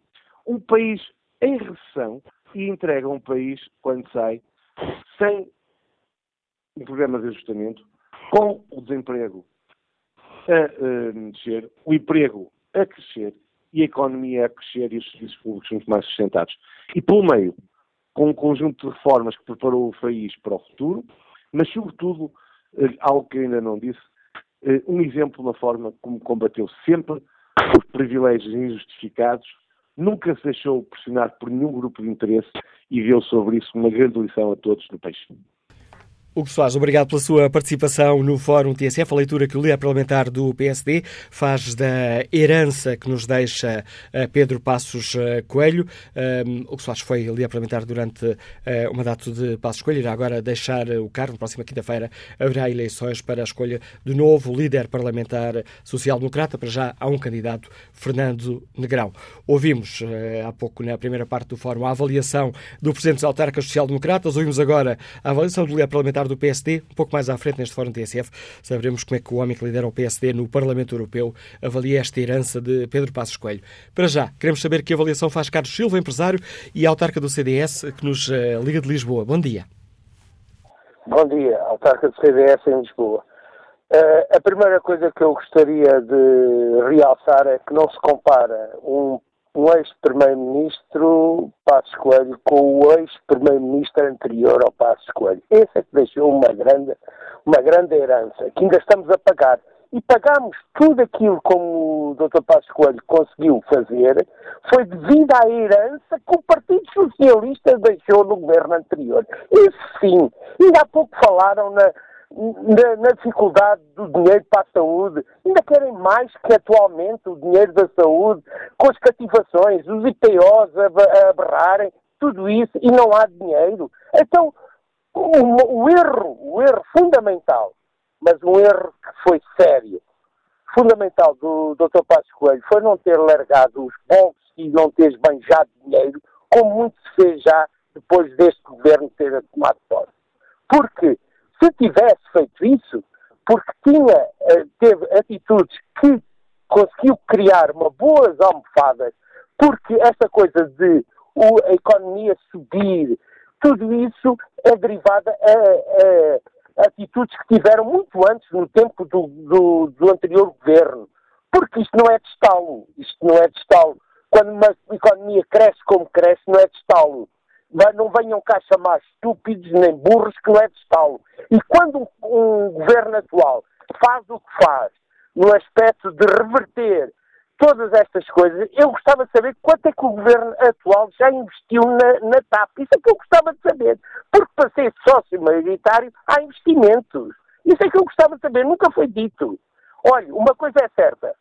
um país em recessão e entrega um país, quando sai, sem um programa de ajustamento, com o desemprego a descer, o emprego a crescer e a economia a crescer e os serviços públicos muito mais sustentados. E pelo meio, com um conjunto de reformas que preparou o país para o futuro, mas sobretudo, algo que ainda não disse, eh, um exemplo na forma como combateu sempre os privilégios injustificados, nunca se deixou pressionar por nenhum grupo de interesse e deu sobre isso uma grande lição a todos no país. Hugo Soares, obrigado pela sua participação no Fórum TSF. A leitura que o líder parlamentar do PSD faz da herança que nos deixa eh, Pedro Passos eh, Coelho. Um, Hugo Soares foi líder parlamentar durante uh, o mandato de Passos Coelho. Irá agora deixar o cargo. Na próxima quinta-feira haverá eleições para a escolha do novo líder parlamentar social-democrata. Para já há um candidato, Fernando Negrão. Ouvimos uh, há pouco, na primeira parte do Fórum, a avaliação do Presidente dos Autarcas Social-Democratas. Ouvimos agora a avaliação do líder parlamentar parlamentar do PSD. Um pouco mais à frente, neste Fórum TSF, saberemos como é que o homem que lidera o PSD no Parlamento Europeu avalia esta herança de Pedro Passos Coelho. Para já, queremos saber que avaliação faz Carlos Silva, empresário e autarca do CDS, que nos uh, liga de Lisboa. Bom dia. Bom dia, autarca do CDS em Lisboa. Uh, a primeira coisa que eu gostaria de realçar é que não se compara um um ex-primeiro-ministro Passos Coelho com o ex-primeiro-ministro anterior ao Passos Coelho. Esse é que deixou uma grande, uma grande herança, que ainda estamos a pagar. E pagamos tudo aquilo como o Dr. Passos Coelho conseguiu fazer, foi devido à herança que o Partido Socialista deixou no governo anterior. Esse sim. Ainda há pouco falaram na, na, na, dificuldade do dinheiro para a saúde. Ainda querem mais que atualmente o dinheiro da saúde, com as cativações, os IPOs a, a tudo isso, e não há dinheiro. Então, o, o erro, o erro fundamental, mas um erro que foi sério, fundamental do Dr. Passos Coelho foi não ter largado os bolsos e não ter esbanjado dinheiro, como muito se fez já depois deste governo ter tomado posse. Porque se tivesse feito isso, porque tinha, eh, teve atitudes que conseguiu criar uma boas almofadas, porque essa coisa de a economia subir, tudo isso é derivada a, a, a, atitudes que tiveram muito antes, no tempo do, do, do anterior governo. Porque isto não é de estalo, isto não é de estalo. Quando uma economia cresce como cresce, não é de estalo. Não venham cá chamar estúpidos nem burros que não é de estalo. E quando um, um governo atual faz o que faz, no aspecto de reverter todas estas coisas, eu gostava de saber quanto é que o governo atual já investiu na, na TAP. Isso é que eu gostava de saber. Porque para ser sócio maioritário há investimentos. Isso é que eu gostava de saber. Nunca foi dito. Olha, uma coisa é certa.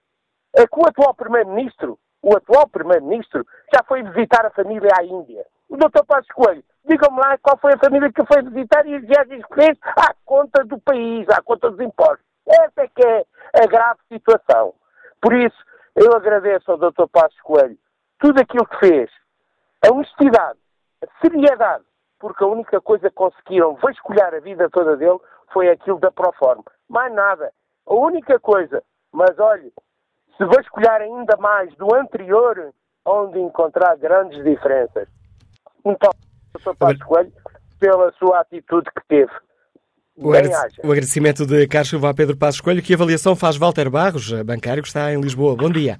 É que o atual Primeiro-Ministro, o atual Primeiro-Ministro, já foi visitar a família à Índia. O Dr. Passos Coelho, digam-me lá qual foi a família que foi visitar e as viagens que fez à conta do país, à conta dos impostos. Essa é que é a grave situação. Por isso, eu agradeço ao Dr. Passos Coelho tudo aquilo que fez, a honestidade, a seriedade, porque a única coisa que conseguiram vasculhar a vida toda dele foi aquilo da Proforma. Mais nada. A única coisa. Mas olhe, se vasculhar ainda mais do anterior, onde encontrar grandes diferenças. Muito obrigado, Dr. Passos Coelho, pela sua atitude que teve. O, o agradecimento de Carlos Silva a Pedro Passos Coelho. Que avaliação faz Walter Barros, bancário que está em Lisboa? Bom dia.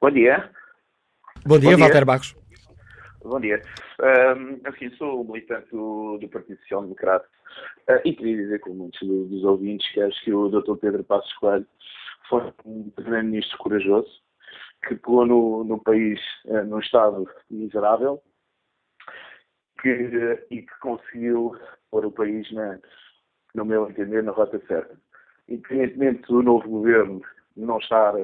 Bom dia. Bom dia, Bom Walter dia. Barros. Bom dia. Um, assim, sou militante do, do Partido Social Democrata uh, e queria dizer, com muitos dos ouvintes, que acho que o Dr. Pedro Passos Coelho foi um primeiro-ministro corajoso que pegou no, no país uh, num estado miserável que, e que conseguiu pôr o país, na, no meu entender, na rota certa. Independentemente do novo governo não estar,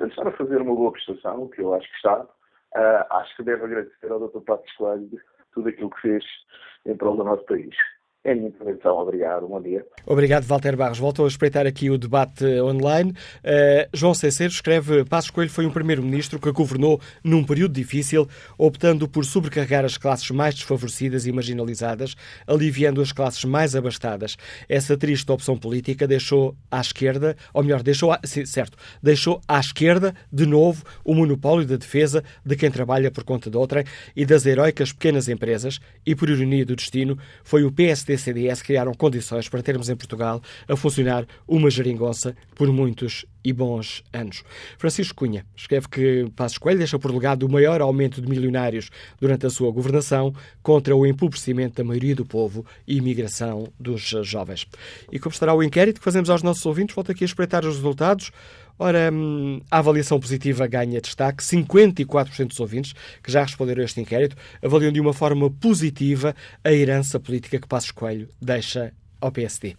estar a fazer uma boa prestação, que eu acho que está, uh, acho que deve agradecer ao Dr. Passos Coelho tudo aquilo que fez em prol do nosso país. É a minha intervenção. Obrigado. Bom dia. Obrigado, Walter Barros. Volto a espreitar aqui o debate online. Uh, João Ceceiro escreve: Passos Coelho foi um primeiro-ministro que governou num período difícil, optando por sobrecarregar as classes mais desfavorecidas e marginalizadas, aliviando as classes mais abastadas. Essa triste opção política deixou à esquerda, ou melhor, deixou, à, sim, certo, deixou à esquerda, de novo, o monopólio da defesa de quem trabalha por conta de outrem e das heroicas pequenas empresas, e por ironia do destino, foi o PSD PSD-CDS criaram condições para termos em Portugal a funcionar uma geringonça por muitos e bons anos. Francisco Cunha escreve que Passos Coelho deixa por legado o maior aumento de milionários durante a sua governação contra o empobrecimento da maioria do povo e imigração dos jovens. E como estará o inquérito que fazemos aos nossos ouvintes, volto aqui a espreitar os resultados. Ora, hum, a avaliação positiva ganha destaque. 54% dos ouvintes que já responderam a este inquérito avaliam de uma forma positiva a herança política que Passos Coelho deixa ao PSD.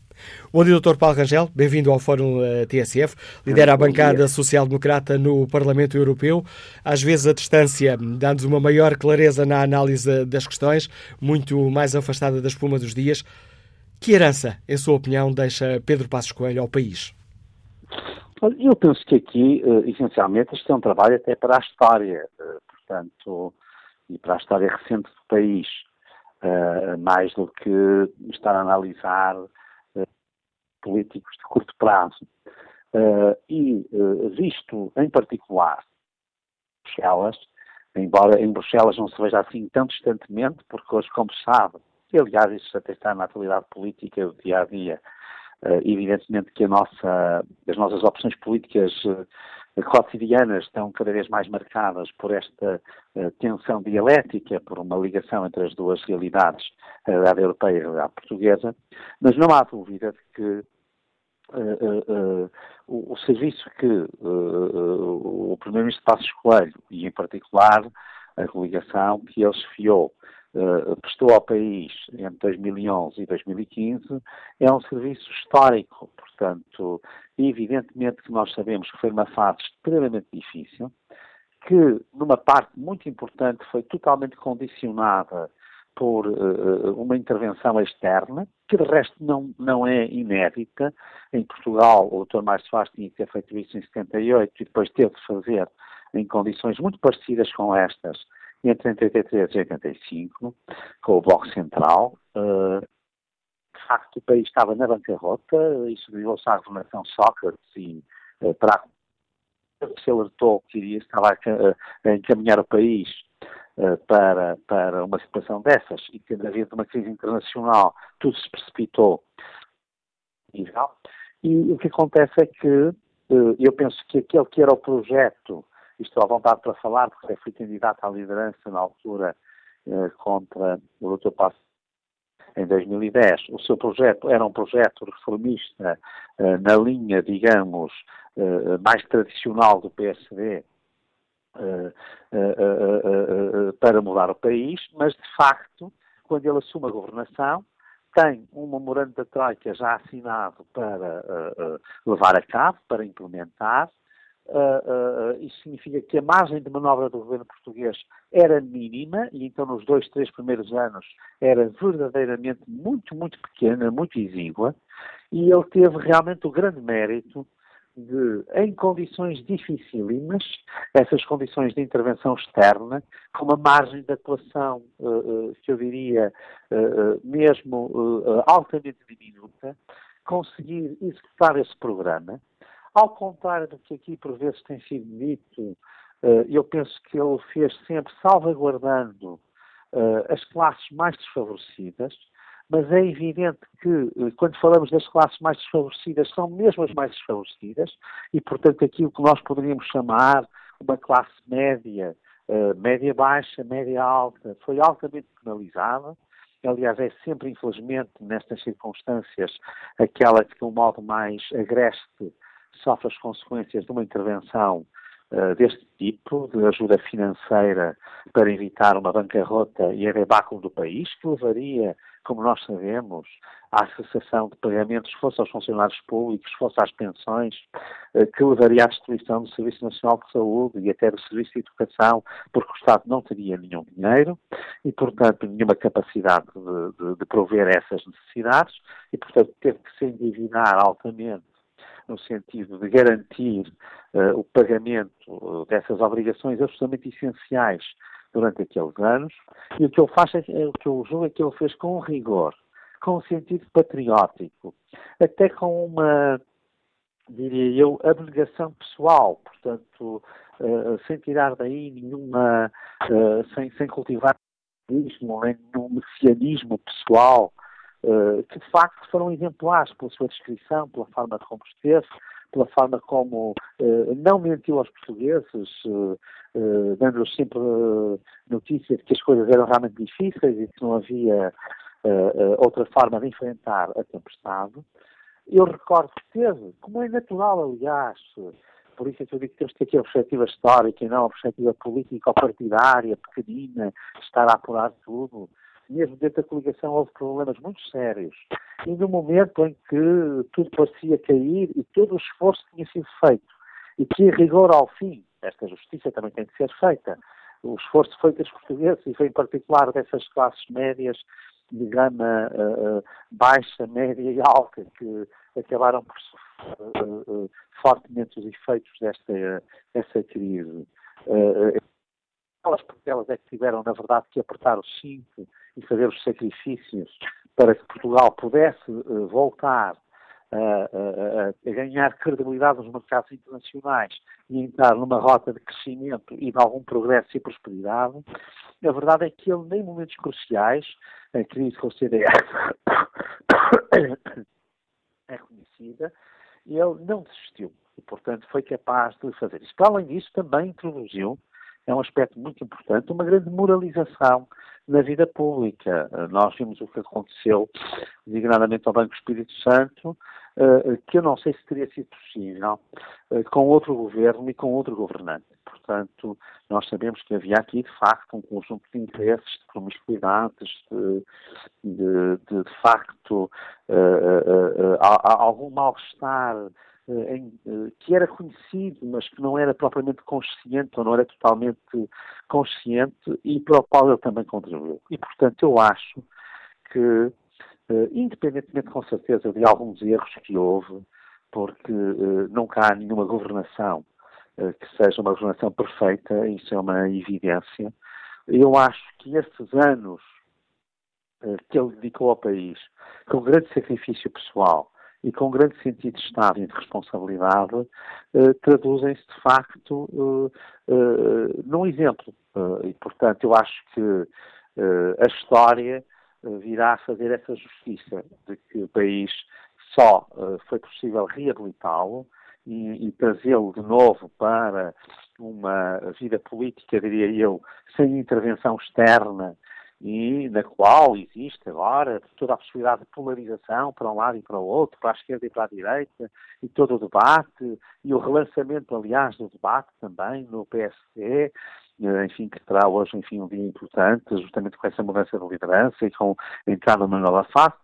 Bom dia, Dr. Paulo Rangel. Bem-vindo ao Fórum eh, TSF. Lidera a bancada social-democrata no Parlamento Europeu. Às vezes a distância dá-nos uma maior clareza na análise das questões, muito mais afastada da espuma dos dias. Que herança, em sua opinião, deixa Pedro Passos Coelho ao país? Eu penso que aqui, uh, essencialmente, isto é um trabalho até para a história, uh, portanto, e para a história recente do país, uh, mais do que estar a analisar políticos de curto prazo. e, visto em particular Bruxelas, embora em Bruxelas não se veja assim tão distantemente, porque hoje, como se sabe, e aliás isso até está na atualidade política do dia a dia, evidentemente que nossa, as nossas opções políticas uh, cotidianas estão cada vez mais marcadas por esta uh, tensão dialética, por uma ligação entre as duas realidades, a realidade europeia e a realidade portuguesa, mas não há dúvida de que o, o, serviço que o Primeiro-Ministro Passos Coelho, e em particular a coligação que ele se fiou uh, prestou ao país entre 2011 e 2015 é um serviço histórico. Portanto, evidentemente que nós sabemos que foi uma fase extremamente difícil, que numa parte muito importante foi totalmente condicionada por uh, uma intervenção externa, que de resto não, não é inédita. Em Portugal, o Dr. Márcio Soares tinha que ter feito isso em 78 e depois teve de fazer em condições muito parecidas com estas entre 83 e 85, com o Bloco Central. Uh, de facto, o país estava na bancarrota, isso levou-se à governação Sócrates e uh, para se alertou que iria, estava a, a encaminhar o país uh, para, para uma situação dessas e tendo havido uma crise internacional, tudo se precipitou. E o que acontece é que eu penso que aquele que era o projeto estou à vontade para falar, porque fui candidato à liderança na altura contra o Dr. Passo em 2010. O seu projeto era um projeto reformista na linha, digamos, mais tradicional do PSD, para mudar o país, mas de facto, quando ele assume a governação, tem um memorando da Troika já assinado para levar a cabo, para implementar. Uh, isso significa que a margem de manobra do governo português era mínima e então nos dois, três primeiros anos era verdadeiramente muito, muito pequena, muito exígua e ele teve realmente o grande mérito de, em condições dificílimas, essas condições de intervenção externa, com uma margem de atuação, uh, uh, que eu diria, uh, mesmo altamente diminuta, conseguir executar esse programa. Ao contrário do que aqui por vezes tem sido dito, eu penso que ele fez sempre salvaguardando as classes mais desfavorecidas, mas é evidente que, eh, quando falamos das classes mais desfavorecidas, são mesmo as mais desfavorecidas, e, portanto, aquilo que nós poderíamos chamar uma classe média, uh, média-baixa, média-alta, foi altamente penalizada. Aliás, é sempre, infelizmente, nestas circunstâncias, aquela que, um modo mais agreste, sofre as consequências de uma intervenção uh, deste tipo, de ajuda financeira para evitar uma bancarrota e a debacle do país, que levaria como nós sabemos, à cessação de pagamentos, fosse aos funcionários públicos, fosse às pensões, eh, que levaria à destruição do Serviço Nacional de Saúde e até do Serviço de Educação, porque o Estado não teria nenhum dinheiro e, portanto, nenhuma capacidade de, de, de prover essas necessidades e, portanto, teve que se endividar altamente no sentido de garantir uh, o pagamento uh, dessas obrigações absolutamente essenciais durante aqueles anos, e o que ele faz, é, o que eu julgo é que ele fez com rigor, com um sentido patriótico, até com uma, diria eu, abnegação pessoal, portanto, uh, sem tirar daí nenhuma, uh, sem, sem cultivar nenhum messianismo pessoal, que de facto foram exemplares pela sua descrição, pela forma como esteve, pela forma como uh, não mentiu aos portugueses, uh, dando-lhes sempre notícia de que as coisas eram realmente difíceis e que não havia outra forma de enfrentar a tempestade. Eu recordo que teve, como é natural, aliás, por isso é que eu digo que temos que ter aqui a perspectiva histórica e não a perspectiva política ou partidária, pequenina, estar a apurar tudo mesmo dentro da coligação houve problemas muito sérios. E no momento em que tudo parecia cair e todo o esforço tinha sido feito, e que, em rigor ao fim, esta justiça também tem que ser feita, o esforço feito dos portugueses, e em particular dessas classes médias de gama uh, baixa, média e alta, que acabaram por sofrer uh, uh, fortemente os efeitos desta, desta crise. elas, porque elas é que tiveram, na verdade, que apertar o cinto e fazer os sacrifícios para que Portugal pudesse uh, voltar a, a, a, ganhar credibilidade nos mercados internacionais e entrar numa rota de crescimento e de algum progresso e prosperidade, a verdade é que ele, nem em momentos cruciais, a crise com o CDS [coughs] é conhecida, ele não desistiu e, portanto, foi capaz de fazer isso. Para além disso, também introduziu, é um aspecto muito importante, uma grande moralização na vida pública. Eh, nós vimos o que aconteceu, designadamente ao Banco Espírito Santo, eh, que eu não sei se teria sido possível eh, com outro governo e com outro governante. Portanto, nós sabemos que havia aqui, de facto, um conjunto de interesses, de promiscuidades, de, de, de, de facto, uh, uh, uh, algum mal-estar eh, eh, que era conhecido, mas que não era propriamente consciente ou não era totalmente consciente e para o qual ele também contribuiu. E, portanto, eu acho que, eh, independentemente com certeza de alguns erros que houve, porque nunca há nenhuma governação que seja uma governação perfeita, isso é uma evidência, eu acho que esses anos que ele dedicou ao país, com grande sacrifício pessoal, e com grande sentido de Estado e de responsabilidade, eh, traduzem-se de facto eh, eh, num exemplo. e, portanto, eu acho que a história virá a fazer essa justiça de que o país só foi possível reabilitá-lo e, e trazê-lo de novo para uma vida política, diria eu, sem intervenção externa e na qual existe agora toda a possibilidade de polarização para um lado e para o outro, para a esquerda e para a direita, e todo o debate, e o relançamento, aliás, do debate também no PSD, eh, enfim, que terá hoje, enfim, um dia importante, justamente com essa mudança de liderança e com a entrada numa nova fase,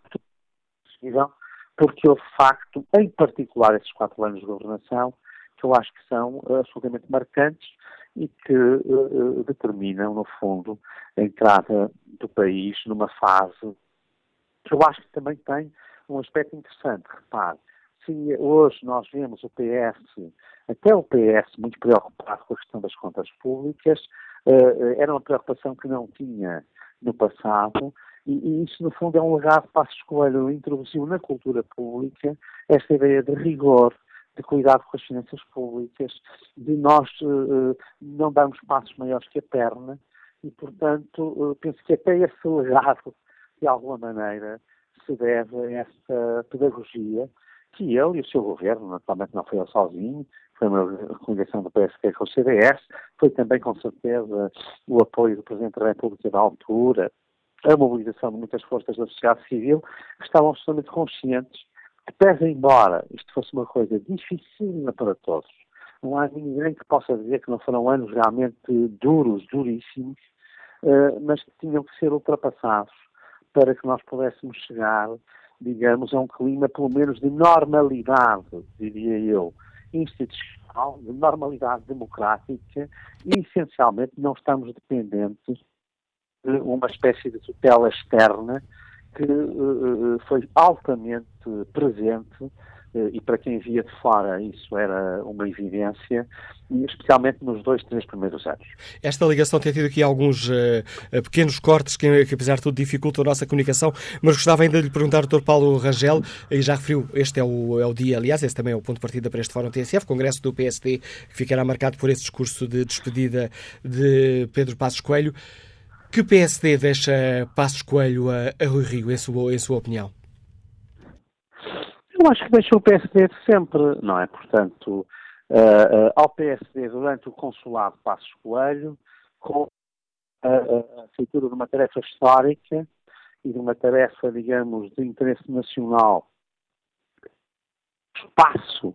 porque houve, facto, em particular esses quatro anos de governação, que eu acho que são absolutamente marcantes e que uh, determinam, no fundo, a entrada do país numa fase que eu acho que também tem um aspecto interessante. Repare, se hoje nós vemos o PS, até o PS, muito preocupado com a questão das contas públicas, uh, era uma preocupação que não tinha no passado, e, isso, no fundo, é um legado para a escolha, introduziu na cultura pública esta ideia de rigor, de cuidado com as finanças públicas, de nós uh, não darmos passos maiores que a perna e, portanto, uh, penso que até esse legado, de alguma maneira, se deve a essa pedagogia que ele e o seu governo, naturalmente não foi ele sozinho, foi uma recomendação do PSD com o CDS, foi também, com certeza, o apoio do Presidente da República da altura, a mobilização de muitas forças da sociedade civil, que estavam absolutamente conscientes pese embora isto fosse uma coisa dificílima para todos, não há ninguém que possa dizer que não foram anos realmente duros, duríssimos, uh, mas que tinham que ser ultrapassados para que nós pudéssemos chegar, digamos, a um clima pelo menos de normalidade, diria eu, institucional, de normalidade democrática e, essencialmente, não estamos dependentes de uma espécie de tutela externa que uh, foi altamente presente e para quem via de fora isso era uma evidência, especialmente nos dois, três primeiros anos. Esta ligação tem tido aqui alguns uh, pequenos cortes que, que, apesar de tudo, dificultam a nossa comunicação, mas gostava ainda de lhe perguntar Dr. Paulo Rangel, e já referiu, este é o, é o dia, aliás, esse também é o ponto de partida para este Fórum TSF, Congresso do PSD, que ficará marcado por esse discurso de despedida de Pedro Passos Coelho. Que PSD deixa Passos Coelho a, a Rui Rio, em sua, em sua opinião? Eu acho que deixa o PSD de sempre, não é? Portanto, uh, uh, ao PSD durante o consulado Passos Coelho, com a, a feitura de uma tarefa histórica e de uma tarefa, digamos, de interesse nacional, espaço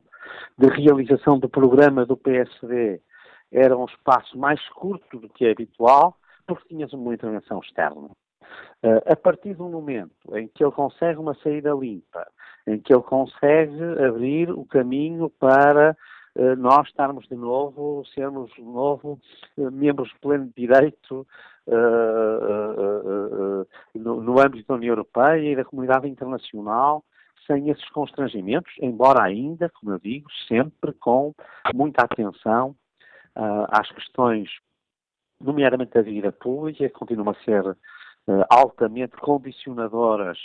de realização do programa do PSD era um espaço mais curto do que é habitual, porque tinhas uma intervenção externa. Uh, a partir do momento em que ele consegue uma saída limpa, em que ele consegue abrir o caminho para uh, nós estarmos de novo, sermos de novo uh, membros de pleno direito no, no âmbito da União Europeia e da comunidade internacional, sem esses constrangimentos, embora ainda, como eu digo, sempre com muita atenção às questões nomeadamente a vida pública, continuam a ser uh, altamente condicionadoras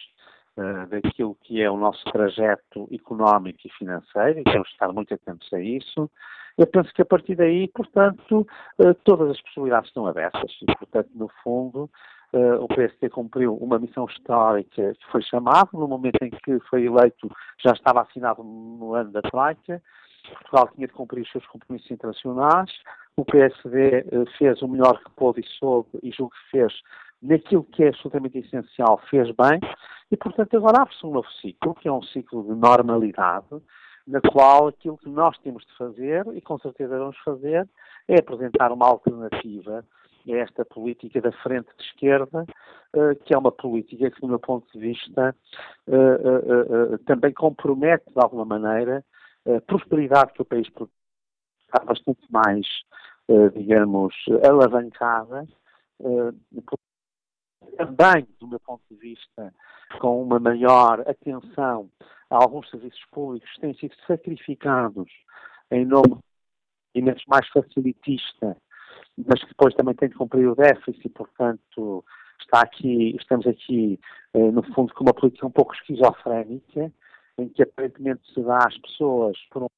uh, daquilo que é o nosso trajeto económico e financeiro, e temos de estar muito atentos a isso. Eu penso que a partir daí, portanto, uh, todas as possibilidades estão abertas. E, portanto, no fundo, Uh, o PSD cumpriu uma missão histórica que foi chamado, no momento em que foi eleito já estava assinado no ano da Troika, Portugal tinha de cumprir os seus compromissos internacionais, o PSD uh, fez o melhor que pôde e soube, e julgo que fez naquilo que é absolutamente essencial, fez bem, e portanto agora abre-se um novo ciclo, que é um ciclo de normalidade, na qual aquilo que nós temos de fazer, e com certeza vamos fazer, é apresentar uma alternativa é esta política da frente de esquerda, uh, que é uma política que, do meu ponto de vista, uh, também compromete, de alguma maneira, a prosperidade que o país está bastante mais, digamos, alavancada, também, do meu ponto de vista, com uma maior atenção a alguns serviços públicos que têm sido sacrificados em nome de mais facilitista mas que depois também tem de cumprir o déficit e, portanto, está aqui, estamos aqui, eh, no fundo, com uma política um pouco esquizofrénica, em que aparentemente se dá às pessoas por um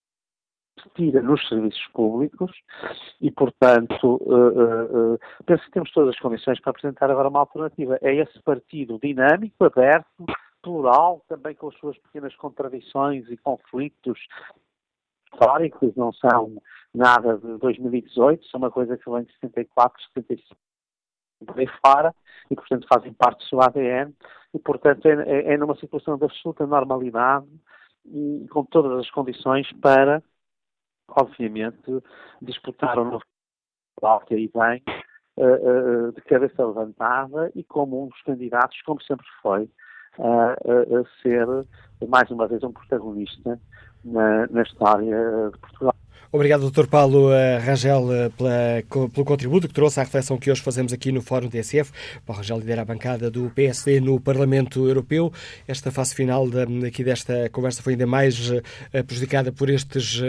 tira nos serviços públicos e, portanto, uh, uh, penso que temos todas as condições para apresentar agora uma alternativa. É esse partido dinâmico, aberto, plural, também com as suas pequenas contradições e conflitos históricos, não são nada de 2018, isso é uma coisa que vem de 74, 75 aí fora e, portanto, fazem parte do seu ADN e, portanto, é, é, é numa situação de absoluta normalidade e com todas as condições para, obviamente, disputar o novo que aí vem uh, uh, de cabeça levantada e como um dos candidatos, como sempre foi, a, a ser mais uma vez um protagonista na, na história de Portugal. Obrigado, Dr. Paulo eh, Rangel, eh, pela, pelo contributo que trouxe à reflexão que hoje fazemos aqui no Fórum TSF. Paulo Rangel lidera a bancada do PSD no Parlamento Europeu. Esta fase final de, aqui desta conversa foi ainda mais uh, prejudicada por estes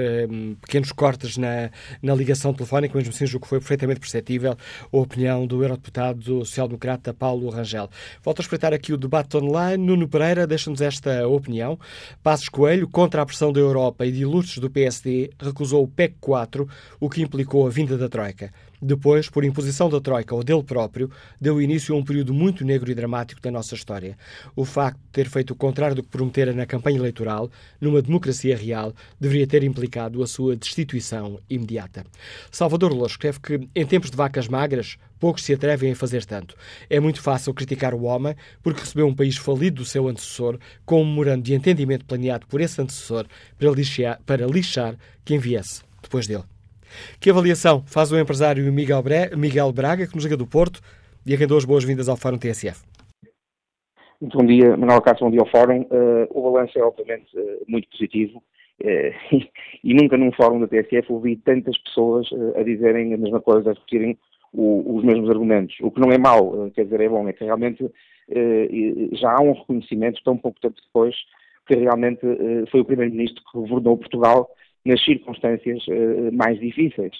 pequenos cortes na, na ligação telefónica, mesmo assim julgo que foi perfeitamente perceptível a opinião do eurodeputado social-democrata Paulo Rangel. Volto a espreitar aqui o debate online. Nuno Pereira deixa-nos esta opinião. Passos Coelho, contra a pressão da Europa e de ilustres do PSD, recusou PEC 4, o que implicou a vinda da Troika. Depois, por imposição da Troika ou dele próprio, deu início a um período muito negro e dramático da nossa história. O facto de ter feito o contrário do que prometera na campanha eleitoral, numa democracia real, deveria ter implicado a sua destituição imediata. Salvador Lourdes escreve que, em tempos de vacas magras, poucos se atrevem a fazer tanto. É muito fácil criticar o homem porque recebeu um país falido do seu antecessor, com um memorando de entendimento planeado por esse antecessor para lixar, para lixar quem viesse depois dele. Que avaliação faz o empresário Miguel Braga, que nos liga do Porto, e a quem dou as boas-vindas ao Fórum TSF? Muito bom dia, Manuel Cássio, bom dia ao Fórum. Uh, o balanço é, obviamente, uh, muito positivo uh, [laughs] e nunca num Fórum da TSF ouvi tantas pessoas a dizerem a mesma coisa, a repetirem o, os mesmos argumentos. O que não é mau, quer dizer, é bom, é que realmente já há um reconhecimento, tão pouco tempo depois, que realmente foi o Primeiro-Ministro que governou Portugal nas circunstâncias uh, mais difíceis.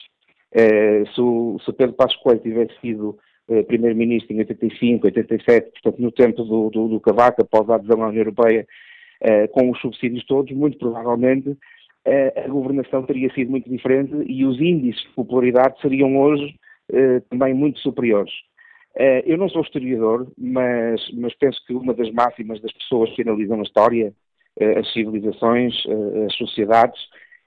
Uh, se, o, se Pedro Passos Coelho tivesse sido uh, Primeiro-Ministro em 85, 87, portanto no tempo do, do, do Cavaco, após a adesão à União Europeia, com os subsídios todos, muito provavelmente a governação teria sido muito diferente e os índices de popularidade seriam hoje também muito superiores. eu não sou historiador, mas, mas penso que uma das máximas das pessoas que analisam a história, as civilizações, as sociedades,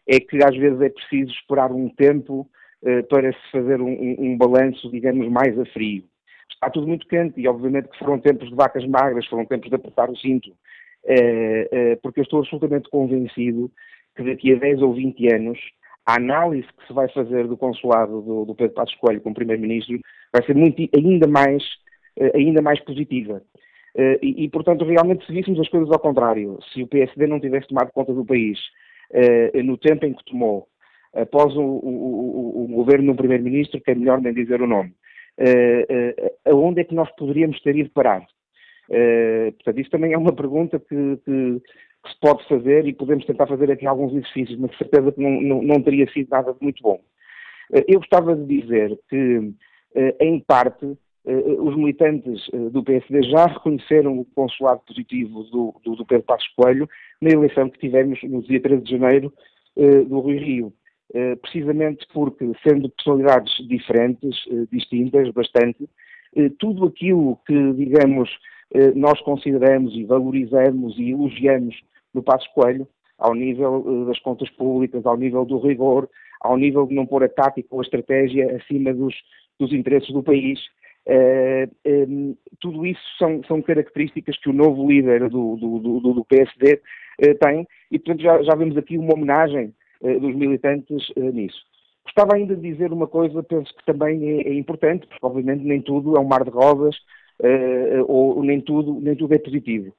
é que às vezes é preciso esperar um tempo uh, para se fazer um, um, balanço, digamos, mais a frio. Está tudo muito quente e, obviamente, que foram tempos de vacas magras, foram tempos de apertar o cinto, uh, uh, porque eu estou absolutamente convencido que daqui a 10 ou 20 anos a análise que se vai fazer do consulado do, do Pedro Passos Coelho como Primeiro-Ministro vai ser muito, ainda, mais, ainda mais positiva. E, e, portanto, realmente, se víssemos as coisas ao contrário, se o PSD não tivesse tomado conta do país, eh, no tempo em que tomou, após o, o, o governo do Primeiro-Ministro, que é melhor nem dizer o nome, eh, eh, aonde é que nós poderíamos ter ido parar? portanto, isso também é uma pergunta que, que, que, se pode fazer e podemos tentar fazer aqui alguns exercícios, mas de certeza que não, não, não teria sido nada de muito bom. eu gostava de dizer que, em parte, os militantes do PSD já reconheceram o consulado positivo do, do, do Pedro Passos Coelho na eleição que tivemos no dia 13 de janeiro do Rio. Uh, precisamente porque, sendo personalidades diferentes, distintas, bastante, tudo aquilo que, digamos, nós consideramos e valorizamos e elogiamos no Passo Coelho, ao nível das contas públicas, ao nível do rigor, ao nível de não pôr a tática ou a estratégia acima dos, dos interesses do país, Uh, um, tudo isso são, são, características que o novo líder do, do, do, do PSD uh, tem e, portanto, já, já, vemos aqui uma homenagem dos militantes nisso. Gostava ainda de dizer uma coisa, penso que também é, é importante, porque obviamente nem tudo é um mar de rosas ou nem tudo, nem tudo é positivo.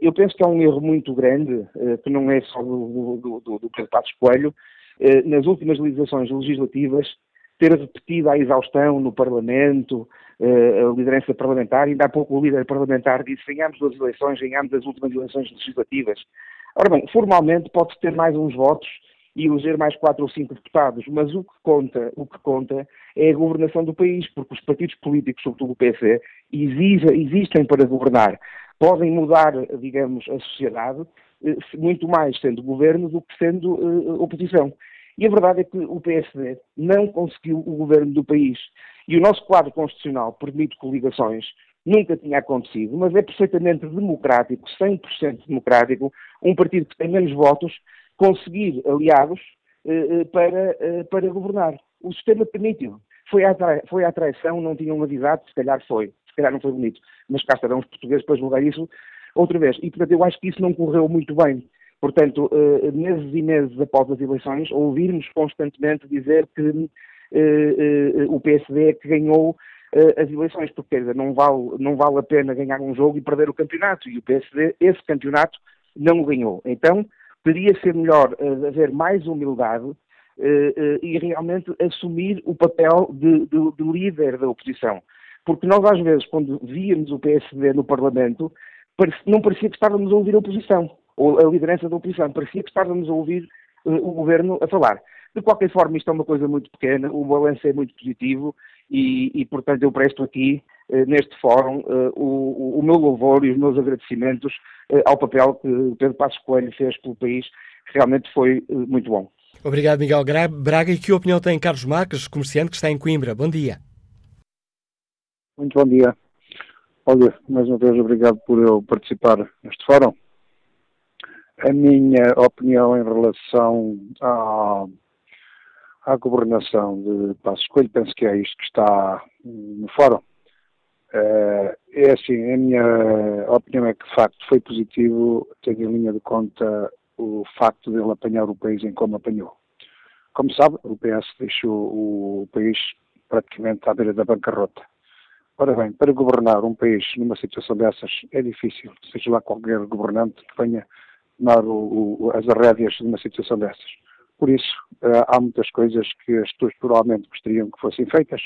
eu penso que há um erro muito grande, que não é só do, do, do, do Pedro Passos Coelho, nas últimas legislações legislativas, ter repetido à exaustão no Parlamento, uh, a liderança parlamentar, ainda há pouco o líder parlamentar disse ganhámos duas eleições, ganhámos as últimas eleições legislativas. Ora bem, formalmente pode-se ter mais uns votos e eleger mais quatro ou cinco deputados, mas o que conta, o que conta é a governação do país, porque os partidos políticos, sobretudo o PC, existem para governar. Podem mudar, digamos, a sociedade, eh, muito mais sendo governo do que sendo uh, oposição. E a verdade é que o PSD não conseguiu o governo do país. E o nosso quadro constitucional permite coligações, nunca tinha acontecido, mas é perfeitamente democrático, 100% democrático, um partido que tem menos votos conseguir aliados para, para governar. O sistema permitiu. Foi à, foi à traição, não tinham avisado, se calhar foi. Se calhar não foi bonito. Mas cá estarão os portugueses para julgar isso outra vez. E, portanto, eu acho que isso não correu muito bem. Portanto, meses e meses após as eleições, ouvirmos constantemente dizer que o PSD é que ganhou as eleições, porque dizer, não vale, não vale a pena ganhar um jogo e perder o campeonato. E o PSD, esse campeonato, não ganhou. Então, poderia ser melhor haver mais humildade e realmente assumir o papel de, de, de, líder da oposição. Porque nós, às vezes, quando víamos o PSD no Parlamento, não parecia que estávamos a ouvir a oposição, ou a liderança da oposição, parecia que estávamos a ouvir o governo a falar. De qualquer forma, isto é uma coisa muito pequena, o balanço é muito positivo e, e portanto, eu presto aqui, eh, neste fórum, eh, o, o, meu louvor e os meus agradecimentos ao papel que Pedro Passos Coelho fez pelo país, que realmente foi muito bom. Obrigado, Miguel Braga. E que opinião tem Carlos Marques, comerciante que está em Coimbra? Bom dia. Muito bom dia. Olha, mais uma vez, obrigado por eu participar neste fórum. A minha opinião em relação a à governação de Passos Coelho, penso que é isto que está no fórum. Eh, é assim, a minha opinião é que de facto foi positivo, tendo em linha de conta o facto de ele apanhar o país em como apanhou. Como sabe, o PS deixou o país praticamente à beira da bancarrota. Ora bem, para governar um país numa situação dessas é difícil, seja lá qualquer governante que venha tomar o, o, as rédeas de uma situação dessas. Por isso, uh, há muitas coisas que as pessoas provavelmente gostariam que fossem feitas.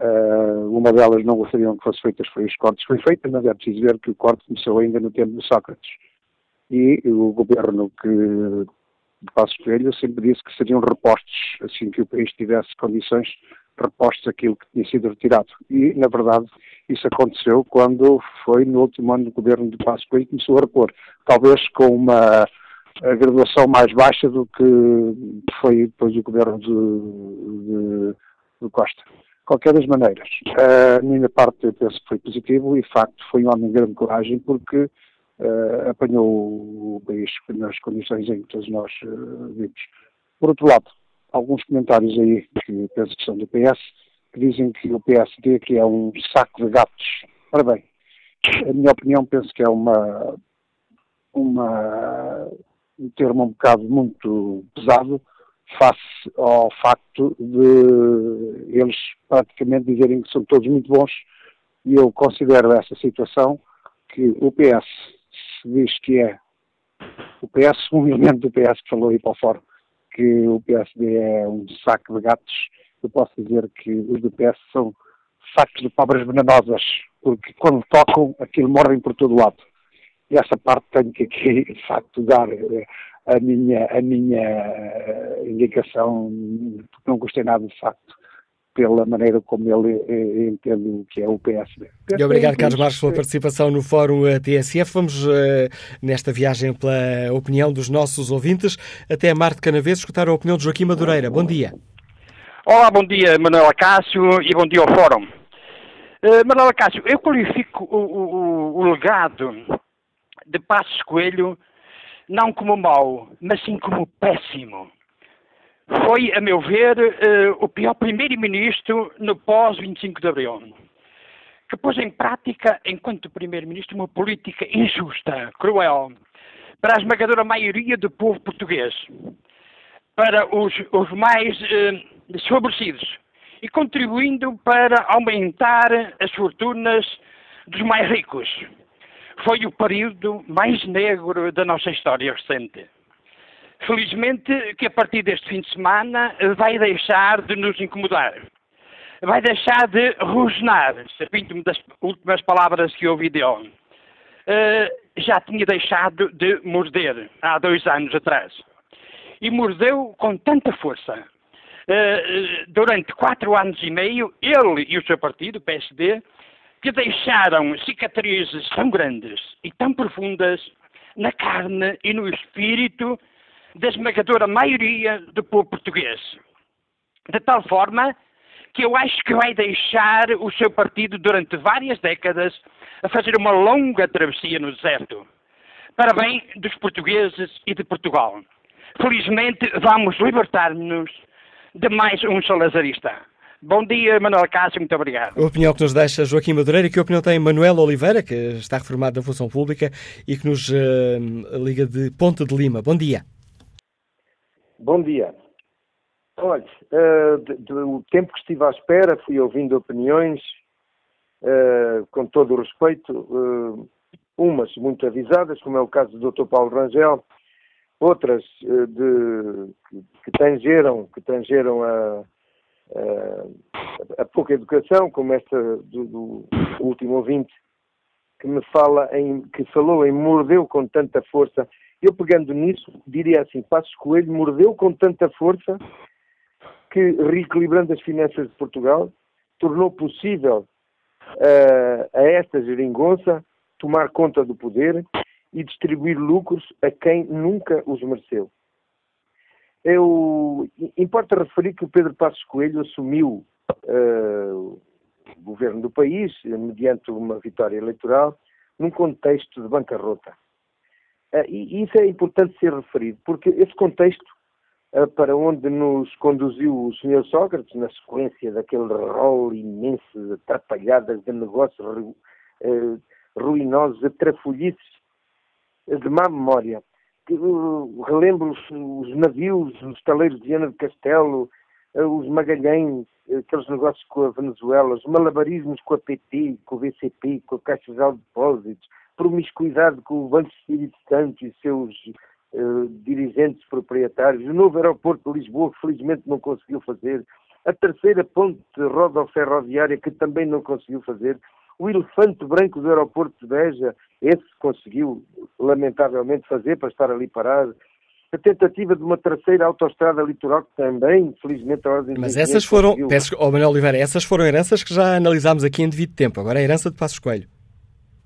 Uh, uma delas não gostariam que fossem feitas foi os cortes que foi feito, mas é preciso ver que o corte começou ainda no tempo de Sócrates. E o governo que de Passos Coelho sempre disse que seriam repostos, assim que o país tivesse condições, repostos aquilo que tinha sido retirado. E, na verdade, isso aconteceu quando foi no último ano do governo de Passos Coelho que começou a repor. Talvez com uma graduação mais baixa do que foi depois o governo de, de, de Costa. Qualquer das maneiras, a minha parte eu penso que foi positivo e de facto foi um homem de grande coragem porque uh, apanhou o país nas condições em que todos nós uh, vimos. Por outro lado, alguns comentários aí que penso que são do PS que dizem que o PSD que é um saco de gatos. Ora bem, a minha opinião penso que é uma uma um termo um bocado muito pesado face ao facto de eles praticamente dizerem que são todos muito bons e eu considero essa situação que o PS se diz que é o PS, um elemento do PS que falou aí para o fórum que o PSD é um saco de gatos, eu posso dizer que os do PS são sacos de pobres venenosas, porque quando tocam aquilo mordem por todo lado. E essa parte tenho que aqui, [laughs] de facto, dar eh, a minha, a minha eh, indicação, porque não gostei nada, de facto, pela maneira como ele eh, entende o que é o PSD. E obrigado, Carlos Marques, pela participação no Fórum TSF. Vamos, nesta viagem, pela opinião dos nossos ouvintes, até Marte Canaveses, escutar a opinião de Joaquim Madureira. Bom dia. Olá, bom dia, Manuel Acácio, e bom dia ao Fórum. Uh, Manuel Acácio, eu qualifico o, o, o legado de Passos Coelho não como mau, mas sim como péssimo. Foi, a meu ver, uh, o pior primeiro-ministro no pós-25 de Abril, que pôs em prática, enquanto primeiro-ministro, uma política injusta, cruel, para a esmagadora maioria do povo português, para os, os mais uh, desfavorecidos, e contribuindo para aumentar as fortunas dos mais ricos foi o período mais negro da nossa história recente. Felizmente que a partir deste fim de semana vai deixar de nos incomodar. Vai deixar de rosnar, servindo-me das últimas palavras que ouvi de ontem. Uh, já tinha deixado de morder há dois anos atrás. E mordeu com tanta força. Uh, durante quatro anos e meio, ele e o seu partido, o PSD, que deixaram cicatrizes tão grandes e tão profundas na carne e no espírito da esmagadora maioria do povo português. De tal forma que eu acho que vai deixar o seu partido durante várias décadas a fazer uma longa travessia no deserto, para bem dos portugueses e de Portugal. felizmente vamos libertar-nos de mais um salazarista. Bom dia, Manuel Cássio, muito obrigado. A opinião que nos deixa Joaquim Madureira que opinião tem Manuel Oliveira, que está reformado da função pública e que nos uh, liga de Ponte de Lima. Bom dia. Bom dia. Olha, uh, do tempo que estive à espera, fui ouvindo opiniões, uh, com todo o respeito, uh, umas muito avisadas, como é o caso do Dr. Paulo Rangel, outras de, que, que, tangeram, que tangeram a, a, a, pouca educação, como esta do, do, último ouvinte, que me fala em, que falou em mordeu com tanta força. Eu pegando nisso, diria assim, Passos Coelho mordeu com tanta força que, reequilibrando as finanças de Portugal, tornou possível uh, a esta geringonça tomar conta do poder e distribuir lucros a quem nunca os mereceu. Eu, importa referir que o Pedro Passos Coelho assumiu uh, o governo do país, mediante uma vitória eleitoral, num contexto de bancarrota. Uh, e isso é importante ser referido, porque esse contexto uh, para onde nos conduziu o Sr. Sócrates, na sequência daquele rol imenso de atrapalhadas de negócios ruinosos, de trafolhices, de má memória, relembro os, os, navios, os taleiros de Viana do Castelo, eh, os Magalhães, aqueles negócios com a Venezuela, os malabarismos com a PT, com o VCP, com a Caixa Geral de Depósitos, promiscuidade com o Banco Espírito Santo e seus uh, dirigentes proprietários, o novo aeroporto de Lisboa, que felizmente não conseguiu fazer, a terceira ponte rodoferroviária, que também não conseguiu fazer, o elefante branco do aeroporto de Beja, esse conseguiu, lamentavelmente, fazer para estar ali parado. A tentativa de uma terceira autoestrada litoral que também, felizmente, a ordem Mas essas foram, conseguiu... peço, oh Manuel Oliveira, essas foram heranças que já analisámos aqui em devido tempo. Agora é a herança de Passos Coelho.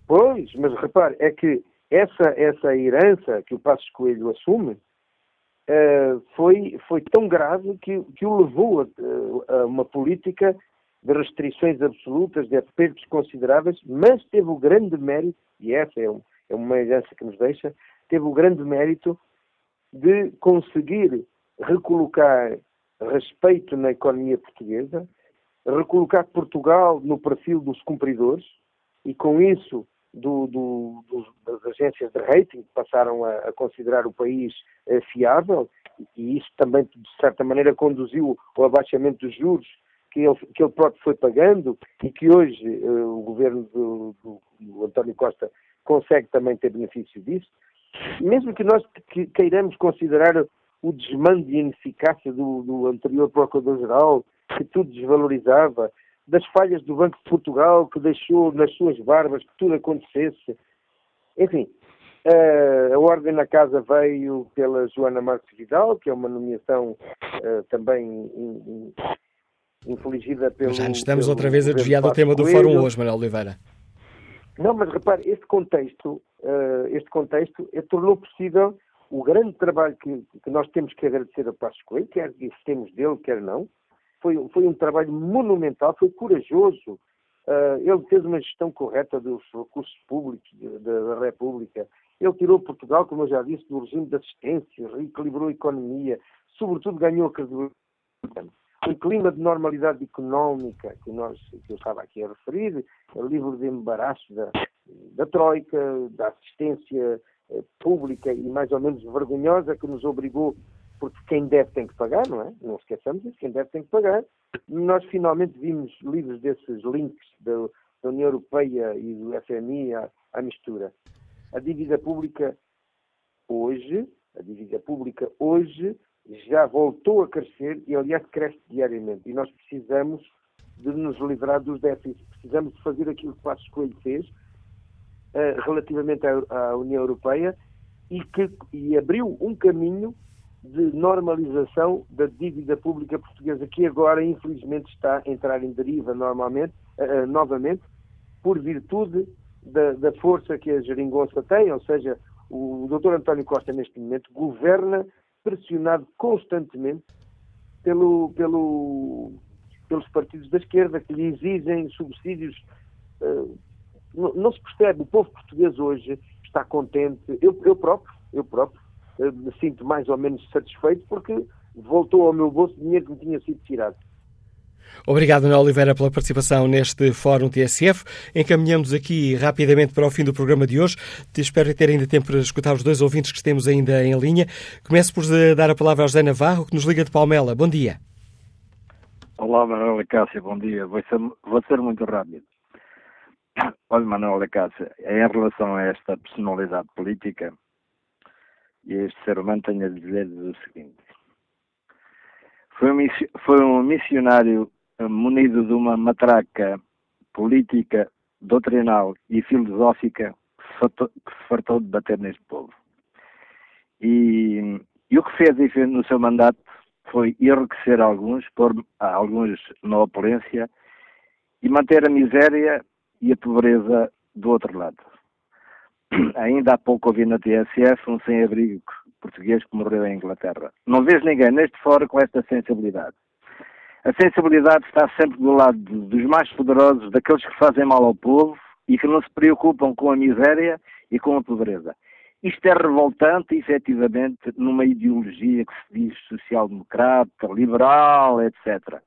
Pois, mas repare, é que essa, essa herança que o Passos Coelho assume uh, foi, foi tão grave que, que o levou a, a uma política de restrições absolutas, de apertos consideráveis, mas teve o grande mérito, e essa é, um, é uma herança que nos deixa, teve o grande mérito de conseguir recolocar respeito na economia portuguesa, recolocar Portugal no perfil dos cumpridores e com isso do, do, do, das agências de rating passaram a, a considerar o país eh, fiável e isso também de certa maneira conduziu ao abaixamento dos juros que ele, que ele próprio foi pagando e que hoje uh, o governo do, do, António Costa consegue também ter benefício disso, mesmo que nós que, queiramos considerar o desmando e ineficácia do, do anterior Procurador-Geral, que tudo desvalorizava, das falhas do Banco de Portugal, que deixou nas suas barbas que tudo acontecesse. Enfim, uh, a ordem na casa veio pela Joana Marques Vidal, que é uma nomeação uh, também in, in, infligida pelo. Já nos estamos outra vez a desviar do tema do Fórum hoje, Manuel Oliveira. Não, mas repare, este contexto, uh, este contexto tornou possível o grande trabalho que, que, nós temos que agradecer a Passos Coelho, quer temos dele, quer não. Foi, foi um trabalho monumental, foi corajoso. Uh, ele fez uma gestão correta dos recursos públicos da República. Ele tirou Portugal, como eu já disse, do regime de assistência, reequilibrou a economia, sobretudo ganhou a credibilidade um clima de normalidade económica que, nós, que eu estava aqui a referir, livre de embaraço da, da Troika, da assistência eh, pública e mais ou menos vergonhosa que nos obrigou, porque quem deve tem que pagar, não é? Não esqueçamos isso, quem deve tem que pagar. Nós finalmente vimos livres desses links da, da União Europeia e do FMI à, à mistura. A dívida pública hoje, a dívida pública hoje já voltou a crescer e, aliás, cresce diariamente. E nós precisamos de nos livrar dos déficits. Precisamos de fazer aquilo que o Passos Coelho fez uh, relativamente à, à, União Europeia e que e abriu um caminho de normalização da dívida pública portuguesa, que agora, infelizmente, está a entrar em deriva normalmente, uh, novamente, por virtude da, da, força que a geringonça tem, ou seja, o, Dr. António Costa, neste momento, governa pressionado constantemente pelo, pelo, pelos partidos da esquerda que lhe exigem subsídios. Uh, não, não, se percebe, o povo português hoje está contente, eu, eu próprio, eu próprio, me sinto mais ou menos satisfeito porque voltou ao meu bolso dinheiro que me tinha sido tirado. Obrigado, Ana Oliveira, pela participação neste Fórum TSF. Encaminhamos aqui rapidamente para o fim do programa de hoje. Espero ter ainda tempo para escutar os dois ouvintes que temos ainda em linha. Começo por dar a palavra ao José Navarro, que nos liga de Palmela. Bom dia. Olá, Manuel Cássio, bom dia. Vou ser, vou ser muito rápido. Olha, Manuel Cássio, em relação a esta personalidade política e este ser humano, tenho a dizer o seguinte. Foi um, foi um missionário munido de uma matraca política, doutrinal e filosófica que se fartou de bater neste povo. E, e o que fez no seu mandato foi enriquecer alguns, pôr alguns na opulência e manter a miséria e a pobreza do outro lado. [clears throat] Ainda há pouco ouvi na TSF um sem-abrigo português que morreu em Inglaterra. Não vejo ninguém neste fórum com esta sensibilidade. A sensibilidade está sempre do lado dos mais poderosos, daqueles que fazem mal ao povo e que não se preocupam com a miséria e com a pobreza. Isto é revoltante, efetivamente, numa ideologia que se diz social-democrata, liberal, etc.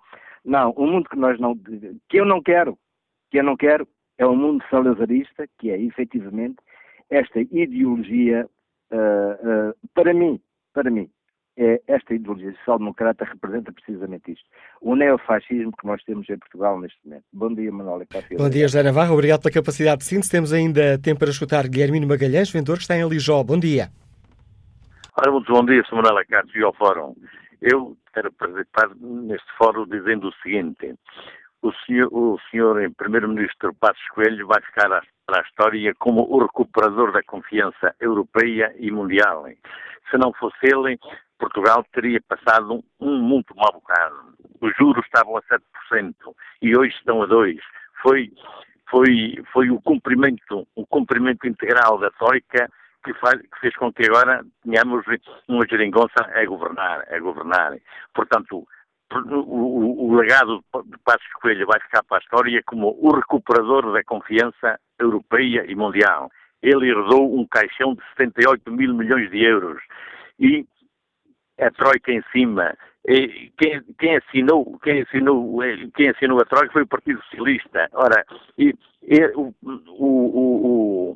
Não, o mundo que nós não, que eu não quero, que eu não quero, é o um mundo salazarista, que é efetivamente esta ideologia, uh, uh, para mim, para mim, é, esta ideologia social-democrata representa precisamente isto. O neofascismo que nós temos em Portugal neste momento. Bom dia, Manuel Cássio. Bom dia, José Navarro. Obrigado pela capacidade de síntese. Temos ainda tempo para escutar Guilhermino Magalhães, vendedor que está em Lijó. Bom dia. Ora, muito bom dia, Sr. Manuel Cássio e ao Fórum. Eu quero participar neste fórum dizendo o seguinte. O senhor, o senhor Primeiro-Ministro Passos Coelho vai ficar para a história como o recuperador da confiança europeia e mundial. Se não fosse ele, Portugal teria passado um, muito mau bocado. Os juros estavam a 7% e hoje estão a 2%. Foi, foi, foi o cumprimento, o cumprimento integral da Troika que, faz, que fez com que agora tenhamos uma geringonça a governar, a governar. Portanto, o, o, legado de Passos Coelho vai ficar para a história como o recuperador da confiança europeia e mundial. Ele herdou um caixão de 78 mil milhões de euros e a Troika em cima. Quem, quem, assinou, quem, assinou, quem assinou a Troika foi o Partido Socialista. Ora, e, e, o, o,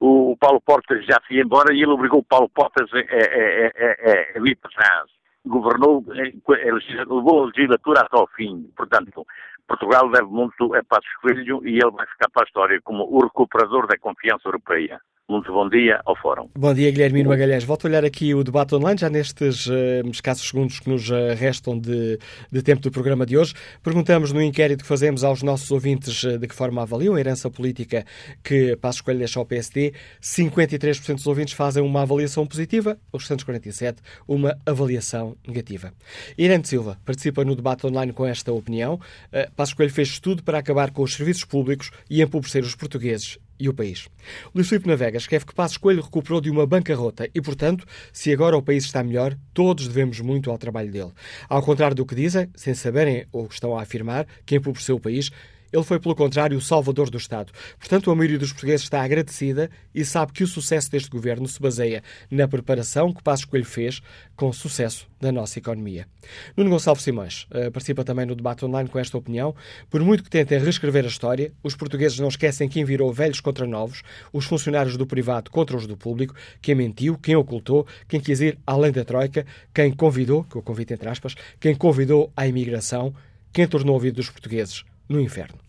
o, o, Paulo Portas já se ia embora e ele obrigou o Paulo Portas a, a, a, a ir para trás. Governou, levou a legislatura até ao fim. Portanto, Portugal deve muito a Passos Coelho e ele vai ficar para a história como o recuperador da confiança europeia. Muito bom dia ao Fórum. Bom dia, Guilherme Magalhães. Volto a olhar aqui o debate online, já nestes uh, escassos segundos que nos uh, restam de, de, tempo do programa de hoje. Perguntamos no inquérito que fazemos aos nossos ouvintes uh, de que forma avaliam a herança política que Passo Escolha deixa ao PSD. 53% dos ouvintes fazem uma avaliação positiva, os restantes 47% uma avaliação negativa. Irene Silva participa no debate online com esta opinião. Uh, Passo Escolha fez tudo para acabar com os serviços públicos e empobrecer os portugueses e o país. Luís Filipe Navega escreve que Passos Coelho recuperou de uma bancarrota e, portanto, se agora o país está melhor, todos devemos muito ao trabalho dele. Ao contrário do que dizem, sem saberem ou estão a afirmar, que empobreceu o país, ele foi, pelo contrário, o salvador do Estado. Portanto, a maioria dos portugueses está agradecida e sabe que o sucesso deste governo se baseia na preparação que Passos Coelho fez com o sucesso da nossa economia. Nuno Gonçalves Simões uh, participa também no debate online com esta opinião. Por muito que tentem reescrever a história, os portugueses não esquecem quem virou velhos contra novos, os funcionários do privado contra os do público, quem mentiu, quem ocultou, quem quis ir além da troika, quem convidou, que o convite entre aspas, quem convidou à imigração, quem tornou a vida dos portugueses no inferno.